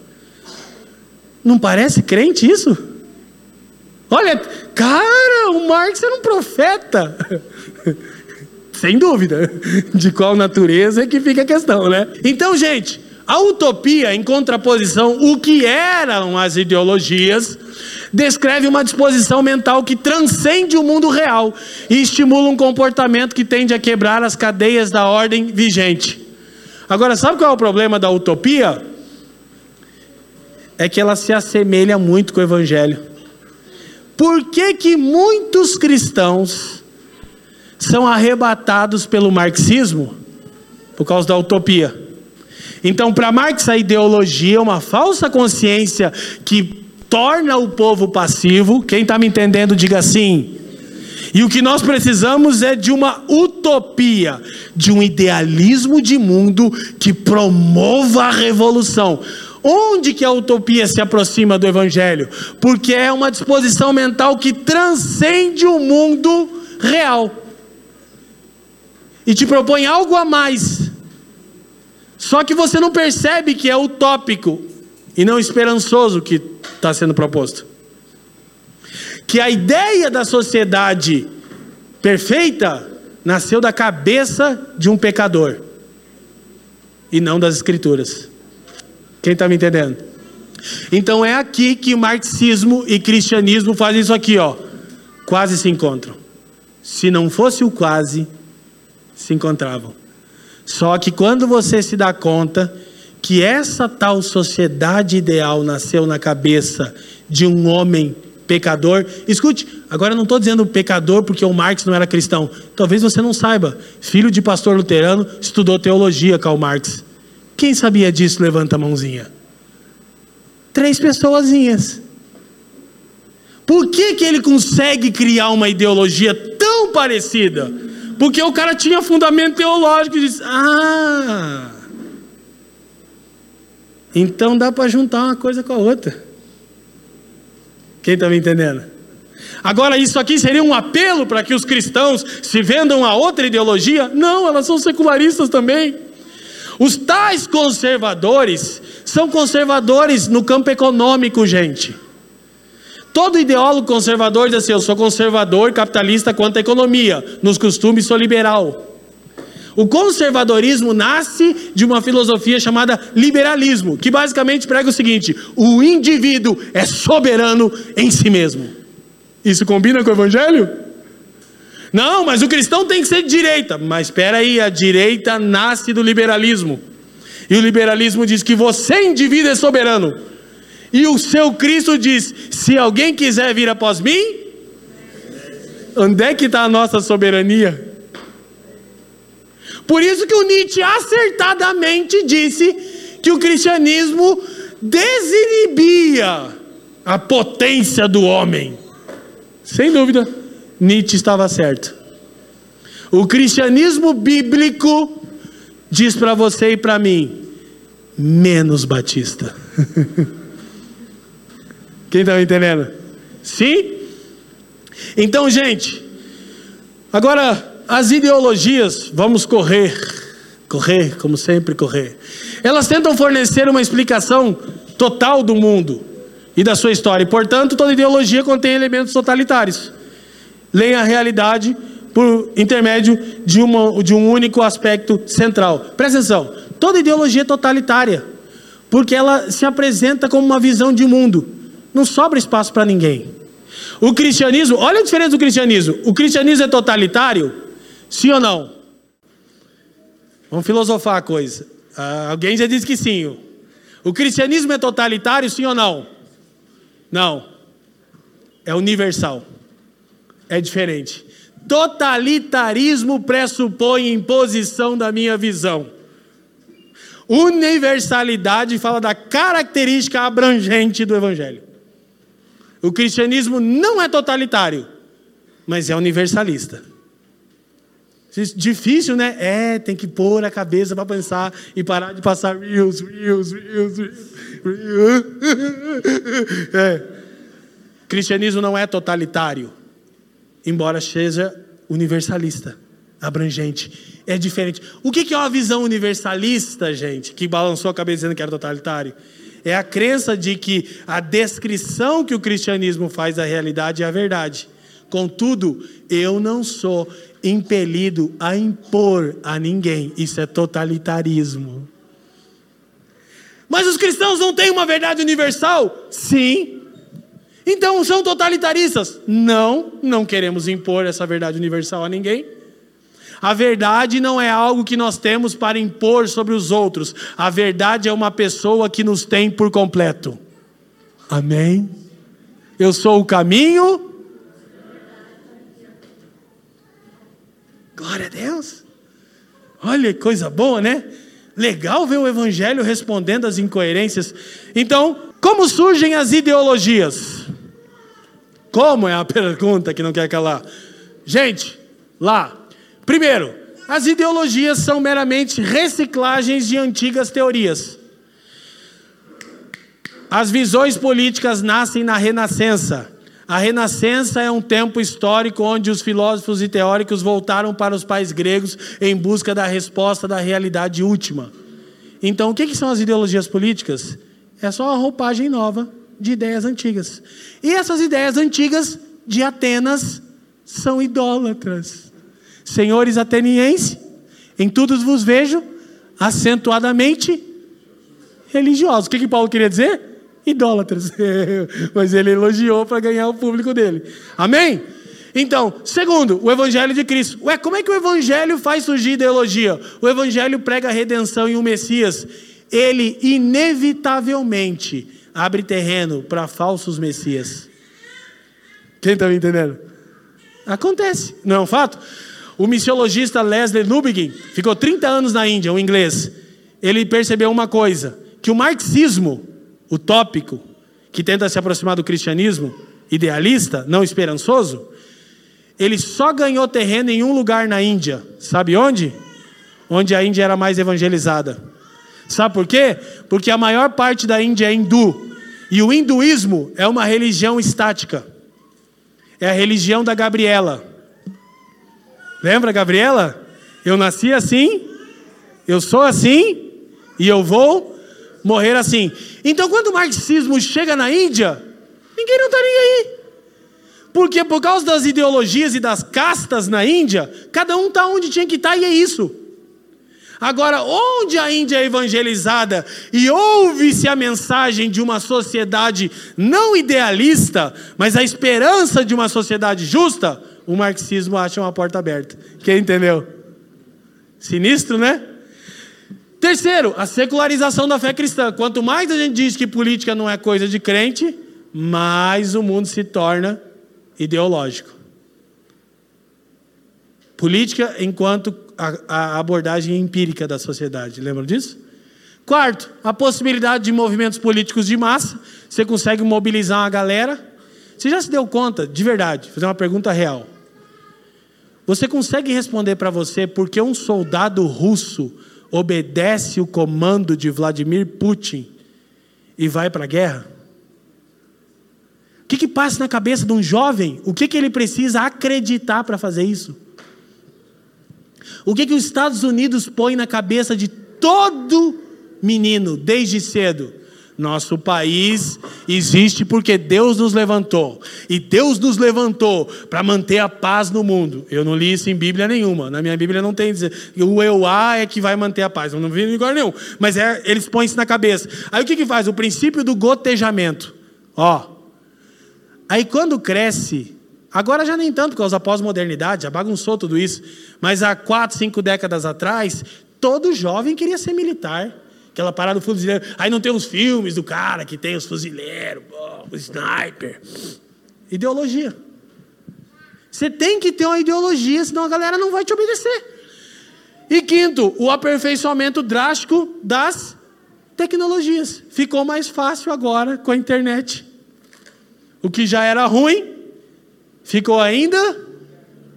Não parece crente isso? Olha, cara, o Marx era um profeta. Sem dúvida. De qual natureza é que fica a questão, né? Então, gente, a utopia, em contraposição, o que eram as ideologias, descreve uma disposição mental que transcende o mundo real e estimula um comportamento que tende a quebrar as cadeias da ordem vigente. Agora, sabe qual é o problema da utopia? É que ela se assemelha muito com o evangelho. Por que, que muitos cristãos são arrebatados pelo marxismo? Por causa da utopia. Então, para Marx, a ideologia é uma falsa consciência que torna o povo passivo. Quem está me entendendo, diga sim. E o que nós precisamos é de uma utopia, de um idealismo de mundo que promova a revolução. Onde que a utopia se aproxima do evangelho? Porque é uma disposição mental que transcende o mundo real. E te propõe algo a mais só que você não percebe que é utópico e não esperançoso que está sendo proposto. Que a ideia da sociedade perfeita nasceu da cabeça de um pecador e não das escrituras. Quem está me entendendo? Então é aqui que marxismo e cristianismo fazem isso aqui, ó. Quase se encontram. Se não fosse o quase, se encontravam. Só que quando você se dá conta que essa tal sociedade ideal nasceu na cabeça de um homem pecador, escute, agora eu não estou dizendo pecador porque o Marx não era cristão, talvez você não saiba, filho de pastor luterano, estudou teologia, Karl Marx. Quem sabia disso, levanta a mãozinha. Três pessoazinhas. Por que, que ele consegue criar uma ideologia tão parecida? Porque o cara tinha fundamento teológico e disse: Ah, então dá para juntar uma coisa com a outra. Quem está me entendendo? Agora, isso aqui seria um apelo para que os cristãos se vendam a outra ideologia? Não, elas são secularistas também. Os tais conservadores são conservadores no campo econômico, gente. Todo ideólogo conservador diz assim: eu sou conservador, capitalista quanto à economia, nos costumes sou liberal. O conservadorismo nasce de uma filosofia chamada liberalismo, que basicamente prega o seguinte: o indivíduo é soberano em si mesmo. Isso combina com o evangelho? Não, mas o cristão tem que ser de direita. Mas espera aí, a direita nasce do liberalismo. E o liberalismo diz que você, indivíduo, é soberano. E o seu Cristo diz: se alguém quiser vir após mim, onde é que está a nossa soberania? Por isso que o Nietzsche acertadamente disse que o cristianismo desinibia a potência do homem. Sem dúvida, Nietzsche estava certo. O cristianismo bíblico diz para você e para mim: menos batista. Quem está me entendendo? Sim? Então, gente, agora as ideologias, vamos correr, correr, como sempre correr. Elas tentam fornecer uma explicação total do mundo e da sua história. E, portanto, toda ideologia contém elementos totalitários. Leia a realidade por intermédio de, uma, de um único aspecto central. Presta atenção: toda ideologia é totalitária, porque ela se apresenta como uma visão de mundo. Não sobra espaço para ninguém. O cristianismo, olha a diferença do cristianismo. O cristianismo é totalitário Sim ou não? Vamos filosofar a coisa. Ah, alguém já disse que sim. O cristianismo é totalitário, sim ou não? Não. É universal. É diferente. Totalitarismo pressupõe imposição da minha visão. Universalidade fala da característica abrangente do Evangelho. O cristianismo não é totalitário, mas é universalista. Difícil, né? É, tem que pôr a cabeça para pensar e parar de passar reels, reels, reels, reels. É. Cristianismo não é totalitário, embora seja universalista, abrangente. É diferente. O que é uma visão universalista, gente, que balançou a cabeça dizendo que era totalitário? É a crença de que a descrição que o cristianismo faz da realidade é a verdade. Contudo, eu não sou impelido a impor a ninguém. Isso é totalitarismo. Mas os cristãos não têm uma verdade universal? Sim. Então são totalitaristas? Não, não queremos impor essa verdade universal a ninguém. A verdade não é algo que nós temos para impor sobre os outros. A verdade é uma pessoa que nos tem por completo. Amém? Eu sou o caminho, Glória a Deus. Olha que coisa boa, né? Legal ver o Evangelho respondendo às incoerências. Então, como surgem as ideologias? Como é a pergunta que não quer calar? Gente, lá. Primeiro, as ideologias são meramente reciclagens de antigas teorias. As visões políticas nascem na Renascença. A Renascença é um tempo histórico onde os filósofos e teóricos voltaram para os pais gregos em busca da resposta da realidade última. Então, o que, são as ideologias políticas? É só uma roupagem nova de ideias antigas. E essas ideias antigas de Atenas são idólatras. Senhores atenienses, em tudo vos vejo acentuadamente religiosos. O que, que Paulo queria dizer? idólatras. Mas ele elogiou para ganhar o público dele. Amém? Então, segundo, o Evangelho de Cristo. Ué, como é que o Evangelho faz surgir ideologia? O Evangelho prega a redenção em um Messias. Ele, inevitavelmente, abre terreno para falsos Messias. Quem está me entendendo? Acontece, não é um fato? O missiologista Leslie Newbegin ficou 30 anos na Índia, um inglês. Ele percebeu uma coisa: que o marxismo utópico, que tenta se aproximar do cristianismo idealista, não esperançoso, ele só ganhou terreno em um lugar na Índia. Sabe onde? Onde a Índia era mais evangelizada. Sabe por quê? Porque a maior parte da Índia é hindu. E o hinduísmo é uma religião estática. É a religião da Gabriela. Lembra, Gabriela? Eu nasci assim, eu sou assim, e eu vou morrer assim. Então, quando o marxismo chega na Índia, ninguém não está nem aí. Porque por causa das ideologias e das castas na Índia, cada um está onde tinha que estar tá, e é isso. Agora, onde a Índia é evangelizada e ouve-se a mensagem de uma sociedade não idealista, mas a esperança de uma sociedade justa, o marxismo acha uma porta aberta. Quem entendeu? Sinistro, né? Terceiro, a secularização da fé cristã. Quanto mais a gente diz que política não é coisa de crente, mais o mundo se torna ideológico. Política enquanto a, a abordagem empírica da sociedade. Lembram disso? Quarto, a possibilidade de movimentos políticos de massa. Você consegue mobilizar uma galera. Você já se deu conta, de verdade, fazer uma pergunta real. Você consegue responder para você por que um soldado russo obedece o comando de Vladimir Putin e vai para a guerra? O que, que passa na cabeça de um jovem? O que, que ele precisa acreditar para fazer isso? O que, que os Estados Unidos põe na cabeça de todo menino desde cedo? Nosso país existe porque Deus nos levantou. E Deus nos levantou para manter a paz no mundo. Eu não li isso em Bíblia nenhuma. Na minha Bíblia não tem dizer. O eu a é que vai manter a paz. Eu não vi em lugar nenhum. Mas é, eles põem isso na cabeça. Aí o que, que faz? O princípio do gotejamento. Ó. Aí quando cresce, agora já nem tanto por causa da pós-modernidade, já bagunçou tudo isso. Mas há quatro, cinco décadas atrás, todo jovem queria ser militar. Aquela parada do fuzileiro. Aí não tem os filmes do cara que tem os fuzileiros, o sniper. Ideologia. Você tem que ter uma ideologia, senão a galera não vai te obedecer. E quinto, o aperfeiçoamento drástico das tecnologias. Ficou mais fácil agora com a internet. O que já era ruim, ficou ainda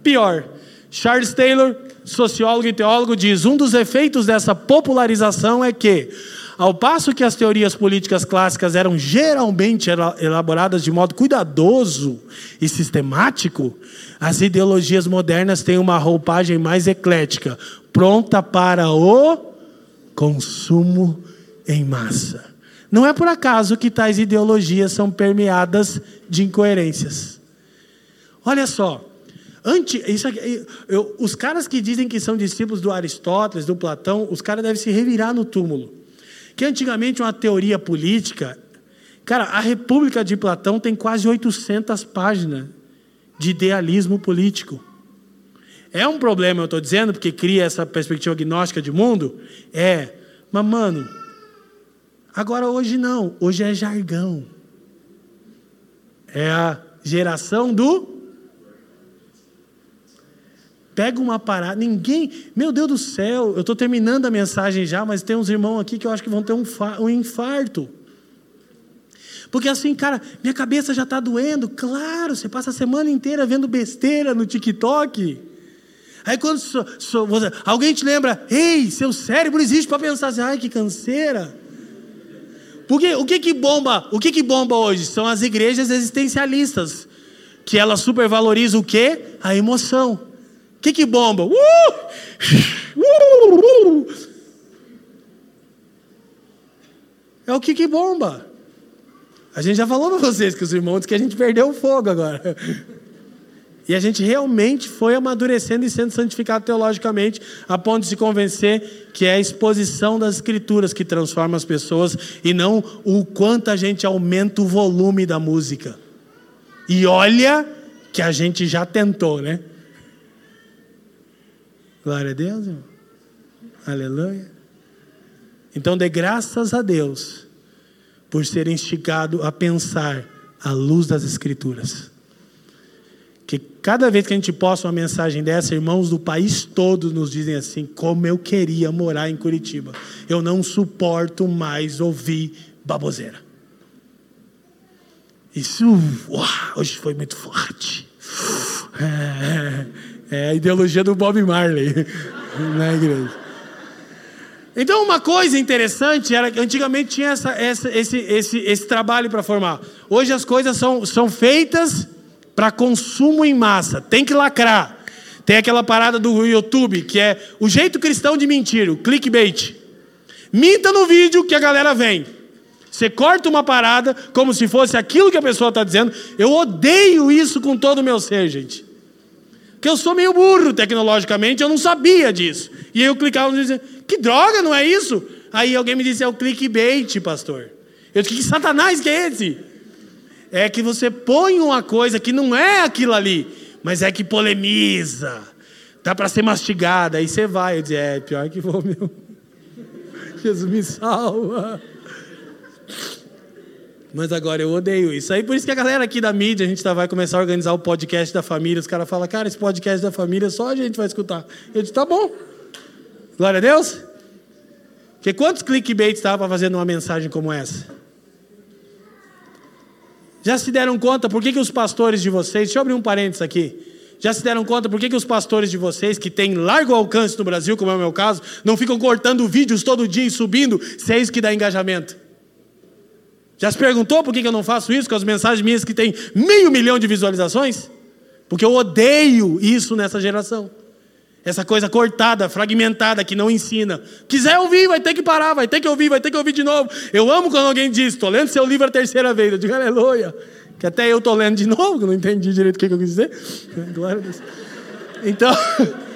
pior. Charles Taylor sociólogo e teólogo, diz: um dos efeitos dessa popularização é que, ao passo que as teorias políticas clássicas eram geralmente elaboradas de modo cuidadoso e sistemático, as ideologias modernas têm uma roupagem mais eclética, pronta para o consumo em massa. Não é por acaso que tais ideologias são permeadas de incoerências. Olha só, Antes, isso aqui, eu, os caras que dizem que são discípulos do Aristóteles, do Platão, os caras devem se revirar no túmulo. Que antigamente uma teoria política. Cara, a República de Platão tem quase 800 páginas de idealismo político. É um problema, eu estou dizendo, porque cria essa perspectiva agnóstica de mundo? É. Mas, mano, agora hoje não. Hoje é jargão. É a geração do pega uma parada, ninguém, meu Deus do céu, eu estou terminando a mensagem já, mas tem uns irmãos aqui que eu acho que vão ter um, um infarto. Porque assim, cara, minha cabeça já está doendo. Claro, você passa a semana inteira vendo besteira no TikTok. Aí quando so, so, você, alguém te lembra, ei, seu cérebro existe para pensar assim, ai que canseira. Porque o que que bomba? O que que bomba hoje? São as igrejas existencialistas, que elas supervalorizam o quê? A emoção. Que, que bomba? Uh! Uh! É o que, que bomba. A gente já falou para vocês que os irmãos que a gente perdeu o fogo agora. E a gente realmente foi amadurecendo e sendo santificado teologicamente, a ponto de se convencer que é a exposição das Escrituras que transforma as pessoas e não o quanto a gente aumenta o volume da música. E olha que a gente já tentou, né? Glória a Deus, irmão. Aleluia. Então dê graças a Deus por ser instigado a pensar à luz das Escrituras. Que cada vez que a gente posta uma mensagem dessa, irmãos do país todo nos dizem assim: como eu queria morar em Curitiba. Eu não suporto mais ouvir baboseira. Isso, uau, hoje foi muito forte. É, é a ideologia do Bob Marley na igreja. Então, uma coisa interessante era que antigamente tinha essa, essa, esse, esse, esse trabalho para formar. Hoje as coisas são, são feitas para consumo em massa. Tem que lacrar. Tem aquela parada do YouTube que é o jeito cristão de mentir, o clickbait. Minta no vídeo que a galera vem. Você corta uma parada como se fosse aquilo que a pessoa está dizendo. Eu odeio isso com todo o meu ser, gente. Porque eu sou meio burro tecnologicamente, eu não sabia disso. E eu clicava e dizia, que droga, não é isso? Aí alguém me disse, é o clickbait, pastor. Eu disse, que satanás que é esse? É que você põe uma coisa que não é aquilo ali, mas é que polemiza. Dá para ser mastigada. Aí você vai, eu disse, é pior que vou, meu. Jesus me salva. Mas agora eu odeio isso. Aí por isso que a galera aqui da mídia, a gente tá, vai começar a organizar o podcast da família. Os caras falam, cara, esse podcast da família só a gente vai escutar. Eu disse, tá bom. Glória a Deus. Porque quantos clickbait estava para fazer mensagem como essa? Já se deram conta por que, que os pastores de vocês, deixa eu abrir um parênteses aqui. Já se deram conta por que, que os pastores de vocês, que têm largo alcance no Brasil, como é o meu caso, não ficam cortando vídeos todo dia e subindo, se é isso que dá engajamento? Já se perguntou por que, eu não faço isso com as mensagens minhas que têm meio milhão de visualizações? Porque eu odeio isso nessa geração. Essa coisa cortada, fragmentada, que não ensina. Quiser ouvir, vai ter que parar, vai ter que ouvir, vai ter que ouvir de novo. Eu amo quando alguém diz, estou lendo seu livro a terceira vez. Eu digo, aleluia. Que até eu estou lendo de novo, que não entendi direito o que eu quis dizer. Glória a Deus. Então,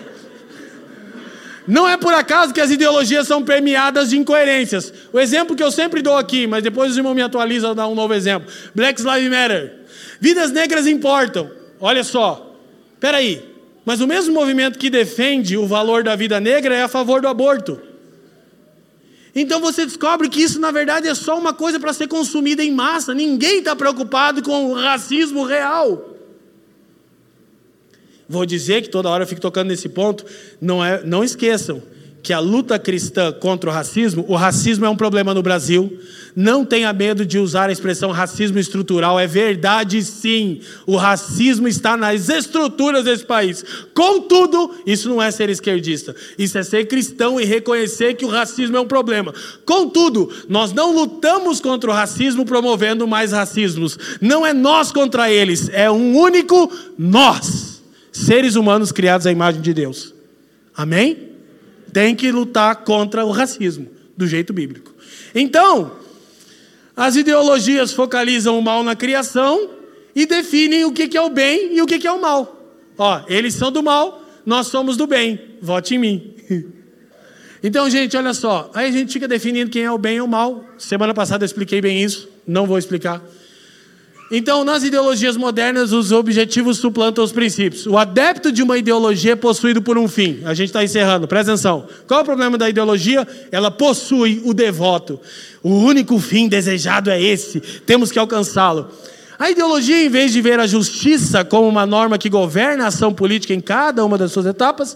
não é por acaso que as ideologias são permeadas de incoerências. O exemplo que eu sempre dou aqui, mas depois os irmãos me atualizam a dar um novo exemplo. Black Lives Matter. Vidas negras importam. Olha só. Espera aí. Mas o mesmo movimento que defende o valor da vida negra é a favor do aborto. Então você descobre que isso, na verdade, é só uma coisa para ser consumida em massa. Ninguém está preocupado com o racismo real. Vou dizer que toda hora eu fico tocando nesse ponto. Não, é, não esqueçam que a luta cristã contra o racismo, o racismo é um problema no Brasil. Não tenha medo de usar a expressão racismo estrutural, é verdade sim. O racismo está nas estruturas desse país. Contudo, isso não é ser esquerdista, isso é ser cristão e reconhecer que o racismo é um problema. Contudo, nós não lutamos contra o racismo promovendo mais racismos. Não é nós contra eles, é um único nós, seres humanos criados à imagem de Deus. Amém? Tem que lutar contra o racismo, do jeito bíblico. Então, as ideologias focalizam o mal na criação e definem o que é o bem e o que é o mal. Ó, eles são do mal, nós somos do bem. Vote em mim. Então, gente, olha só. Aí a gente fica definindo quem é o bem e o mal. Semana passada eu expliquei bem isso, não vou explicar. Então, nas ideologias modernas, os objetivos suplantam os princípios. O adepto de uma ideologia é possuído por um fim. A gente está encerrando, presta atenção. Qual é o problema da ideologia? Ela possui o devoto. O único fim desejado é esse, temos que alcançá-lo. A ideologia, em vez de ver a justiça como uma norma que governa a ação política em cada uma das suas etapas,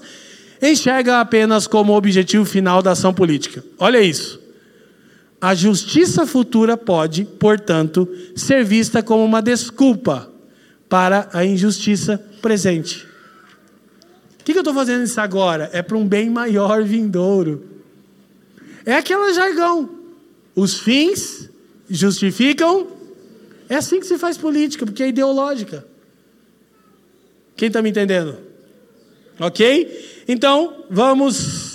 enxerga apenas como objetivo final da ação política. Olha isso. A justiça futura pode, portanto, ser vista como uma desculpa para a injustiça presente. O que, eu estou fazendo isso agora? É para um bem maior vindouro. É aquele jargão. Os fins justificam. É assim que se faz política, porque é ideológica. Quem está me entendendo? Ok? Então, vamos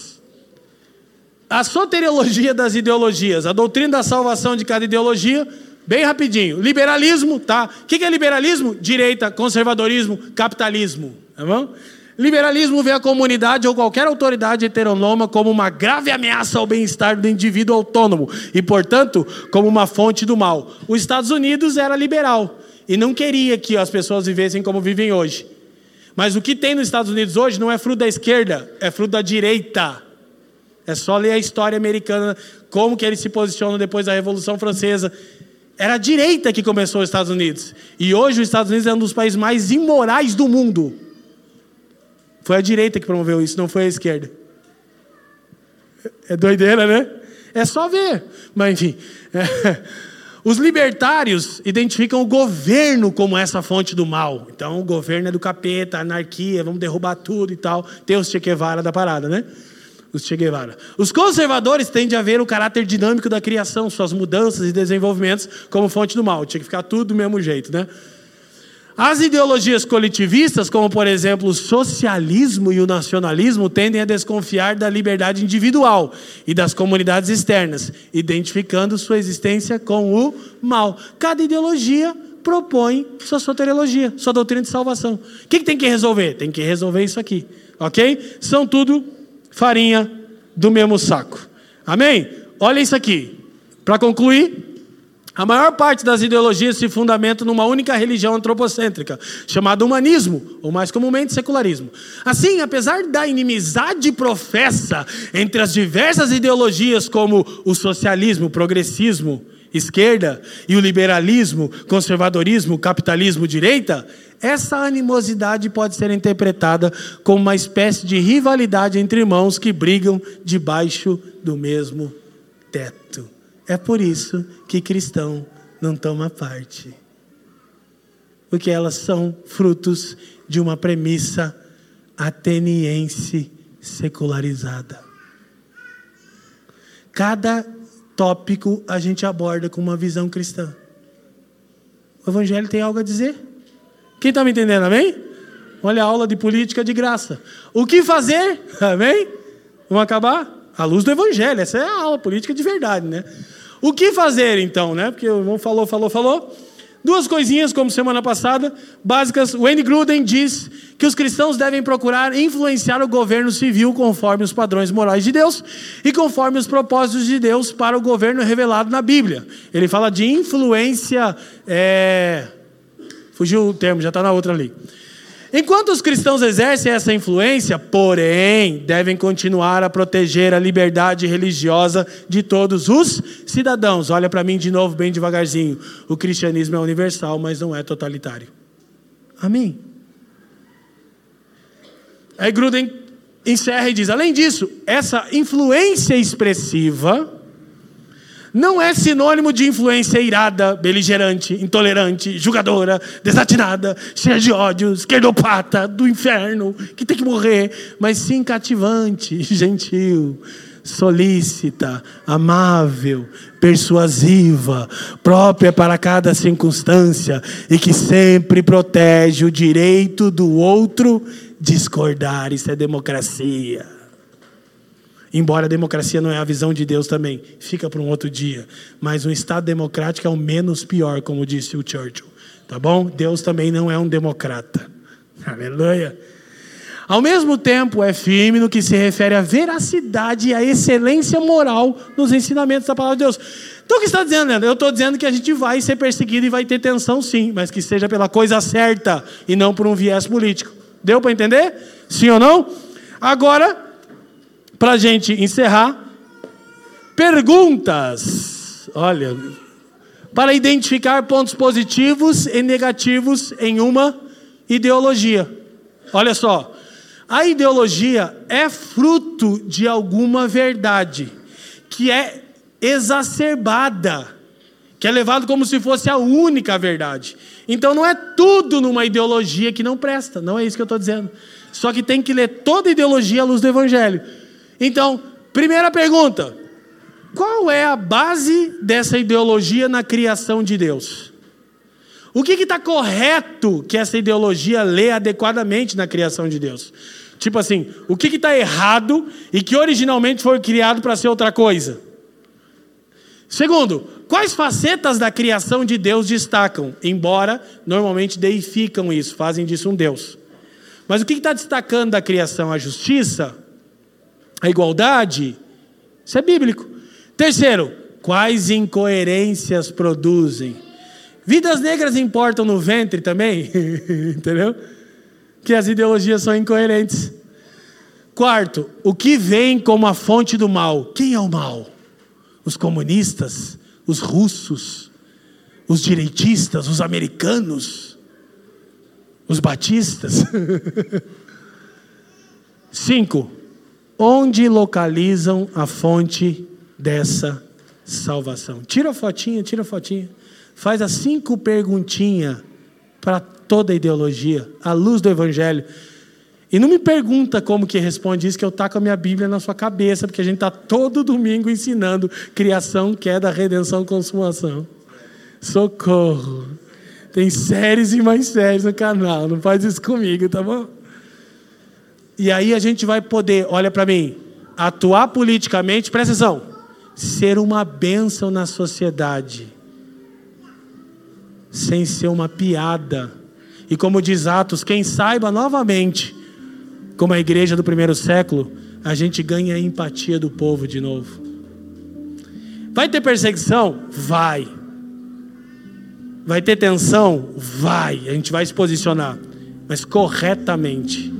a soteriologia das ideologias, a doutrina da salvação de cada ideologia, bem rapidinho. Liberalismo, tá? O que é liberalismo? Direita, conservadorismo, capitalismo, tá bom? Liberalismo vê a comunidade ou qualquer autoridade heteronoma como uma grave ameaça ao bem-estar do indivíduo autônomo e, portanto, como uma fonte do mal. Os Estados Unidos era liberal e não queria que as pessoas vivessem como vivem hoje. Mas o que tem nos Estados Unidos hoje não é fruto da esquerda, é fruto da direita. É só ler a história americana, como que eles se posicionam depois da Revolução Francesa. Era a direita que começou os Estados Unidos. E hoje os Estados Unidos é um dos países mais imorais do mundo. Foi a direita que promoveu isso, não foi a esquerda. É doideira, né? É só ver. Mas enfim. É. Os libertários identificam o governo como essa fonte do mal. Então, o governo é do capeta, anarquia, vamos derrubar tudo e tal. Tem os Che Guevara da parada, né? Os Che Guevara. Os conservadores tendem a ver o caráter dinâmico da criação, suas mudanças e desenvolvimentos como fonte do mal. Tinha que ficar tudo do mesmo jeito, né? As ideologias coletivistas, como por exemplo o socialismo e o nacionalismo, tendem a desconfiar da liberdade individual e das comunidades externas, identificando sua existência com o mal. Cada ideologia propõe sua soteriologia, sua doutrina de salvação. O que, que tem que resolver? Tem que resolver isso aqui, ok? São tudo farinha do mesmo saco. Amém? Olha isso aqui. Para concluir, A maior parte das ideologias se fundamenta numa única religião antropocêntrica, chamada humanismo, ou mais comumente secularismo. Assim, apesar da inimizade professa entre as diversas ideologias como o socialismo, o progressismo, esquerda, e o liberalismo, conservadorismo, capitalismo, direita, essa animosidade pode ser interpretada como uma espécie de rivalidade entre irmãos que brigam debaixo do mesmo teto. É por isso que cristão não toma parte. Porque elas são frutos de uma premissa ateniense secularizada. Cada tópico a gente aborda com uma visão cristã. O Evangelho tem algo a dizer? Quem está me entendendo, amém? Olha a aula de política de graça. O que fazer? Amém? Vamos acabar? À luz do Evangelho. Essa é a aula política de verdade, né? O que fazer então, né? Porque o irmão falou, falou, falou. Duas coisinhas, como semana passada, básicas. Wayne Gruden diz que os cristãos devem procurar influenciar o governo civil conforme os padrões morais de Deus e conforme os propósitos de Deus para o governo revelado na Bíblia. Ele fala de influência. É... Fugiu o termo, já está na outra ali. Enquanto os cristãos exercem essa influência, porém, devem continuar a proteger a liberdade religiosa de todos os cidadãos. Olha para mim de novo, bem devagarzinho. O cristianismo é universal, mas não é totalitário. Amém. Aí Gruden encerra e diz: além disso, essa influência expressiva não é sinônimo de influência irada, beligerante, intolerante, julgadora, desatinada, cheia de ódio, esquerdopata, do inferno, que tem que morrer, mas sim cativante, gentil, solícita, amável, persuasiva, própria para cada circunstância e que sempre protege o direito do outro discordar. Isso é democracia. Embora a democracia não é a visão de Deus também, fica para um outro dia. Mas um Estado democrático é o menos pior, como disse o Churchill. Tá bom? Deus também não é um democrata. Aleluia. Ao mesmo tempo, é firme no que se refere à veracidade e à excelência moral nos ensinamentos da palavra de Deus. Então, o que está dizendo, Leandro? Eu estou dizendo que a gente vai ser perseguido e vai ter tensão, sim, mas que seja pela coisa certa e não por um viés político. Deu para entender? Sim ou não? Agora, para a gente encerrar, perguntas. Olha, para identificar pontos positivos e negativos em uma ideologia. Olha só, a ideologia é fruto de alguma verdade que é exacerbada, que é levado como se fosse a única verdade. Então não é tudo numa ideologia que não presta, não é isso que eu estou dizendo. Só que tem que ler toda ideologia à luz do Evangelho. Então, primeira pergunta: qual é a base dessa ideologia na criação de Deus? O que está correto que essa ideologia lê adequadamente na criação de Deus? Tipo assim, o que está errado e que originalmente foi criado para ser outra coisa? Segundo, quais facetas da criação de Deus destacam? Embora normalmente deificam isso, fazem disso um Deus. Mas o que está destacando da criação? A justiça? A igualdade. Isso é bíblico. Terceiro, quais incoerências produzem? Vidas negras importam no ventre também, entendeu? Que as ideologias são incoerentes. Quarto, o que vem como a fonte do mal? Quem é o mal? Os comunistas, os russos, os direitistas, os americanos, os batistas. Cinco, onde localizam a fonte dessa salvação. Tira a fotinha, tira a fotinha. Faz as cinco perguntinhas para toda a ideologia, à luz do Evangelho. E não me pergunta como que responde isso, que eu taco a minha Bíblia na sua cabeça, porque a gente está todo domingo ensinando criação, queda, redenção, consumação. Socorro. Tem séries e mais séries no canal, não faz isso comigo, tá bom? E aí a gente vai poder, olha para mim, atuar politicamente, presta atenção, ser uma bênção na sociedade, sem ser uma piada. E como diz Atos, quem saiba novamente, como a igreja do primeiro século, a gente ganha a empatia do povo de novo. Vai ter perseguição? Vai. Vai ter tensão? Vai, a gente vai se posicionar, mas corretamente.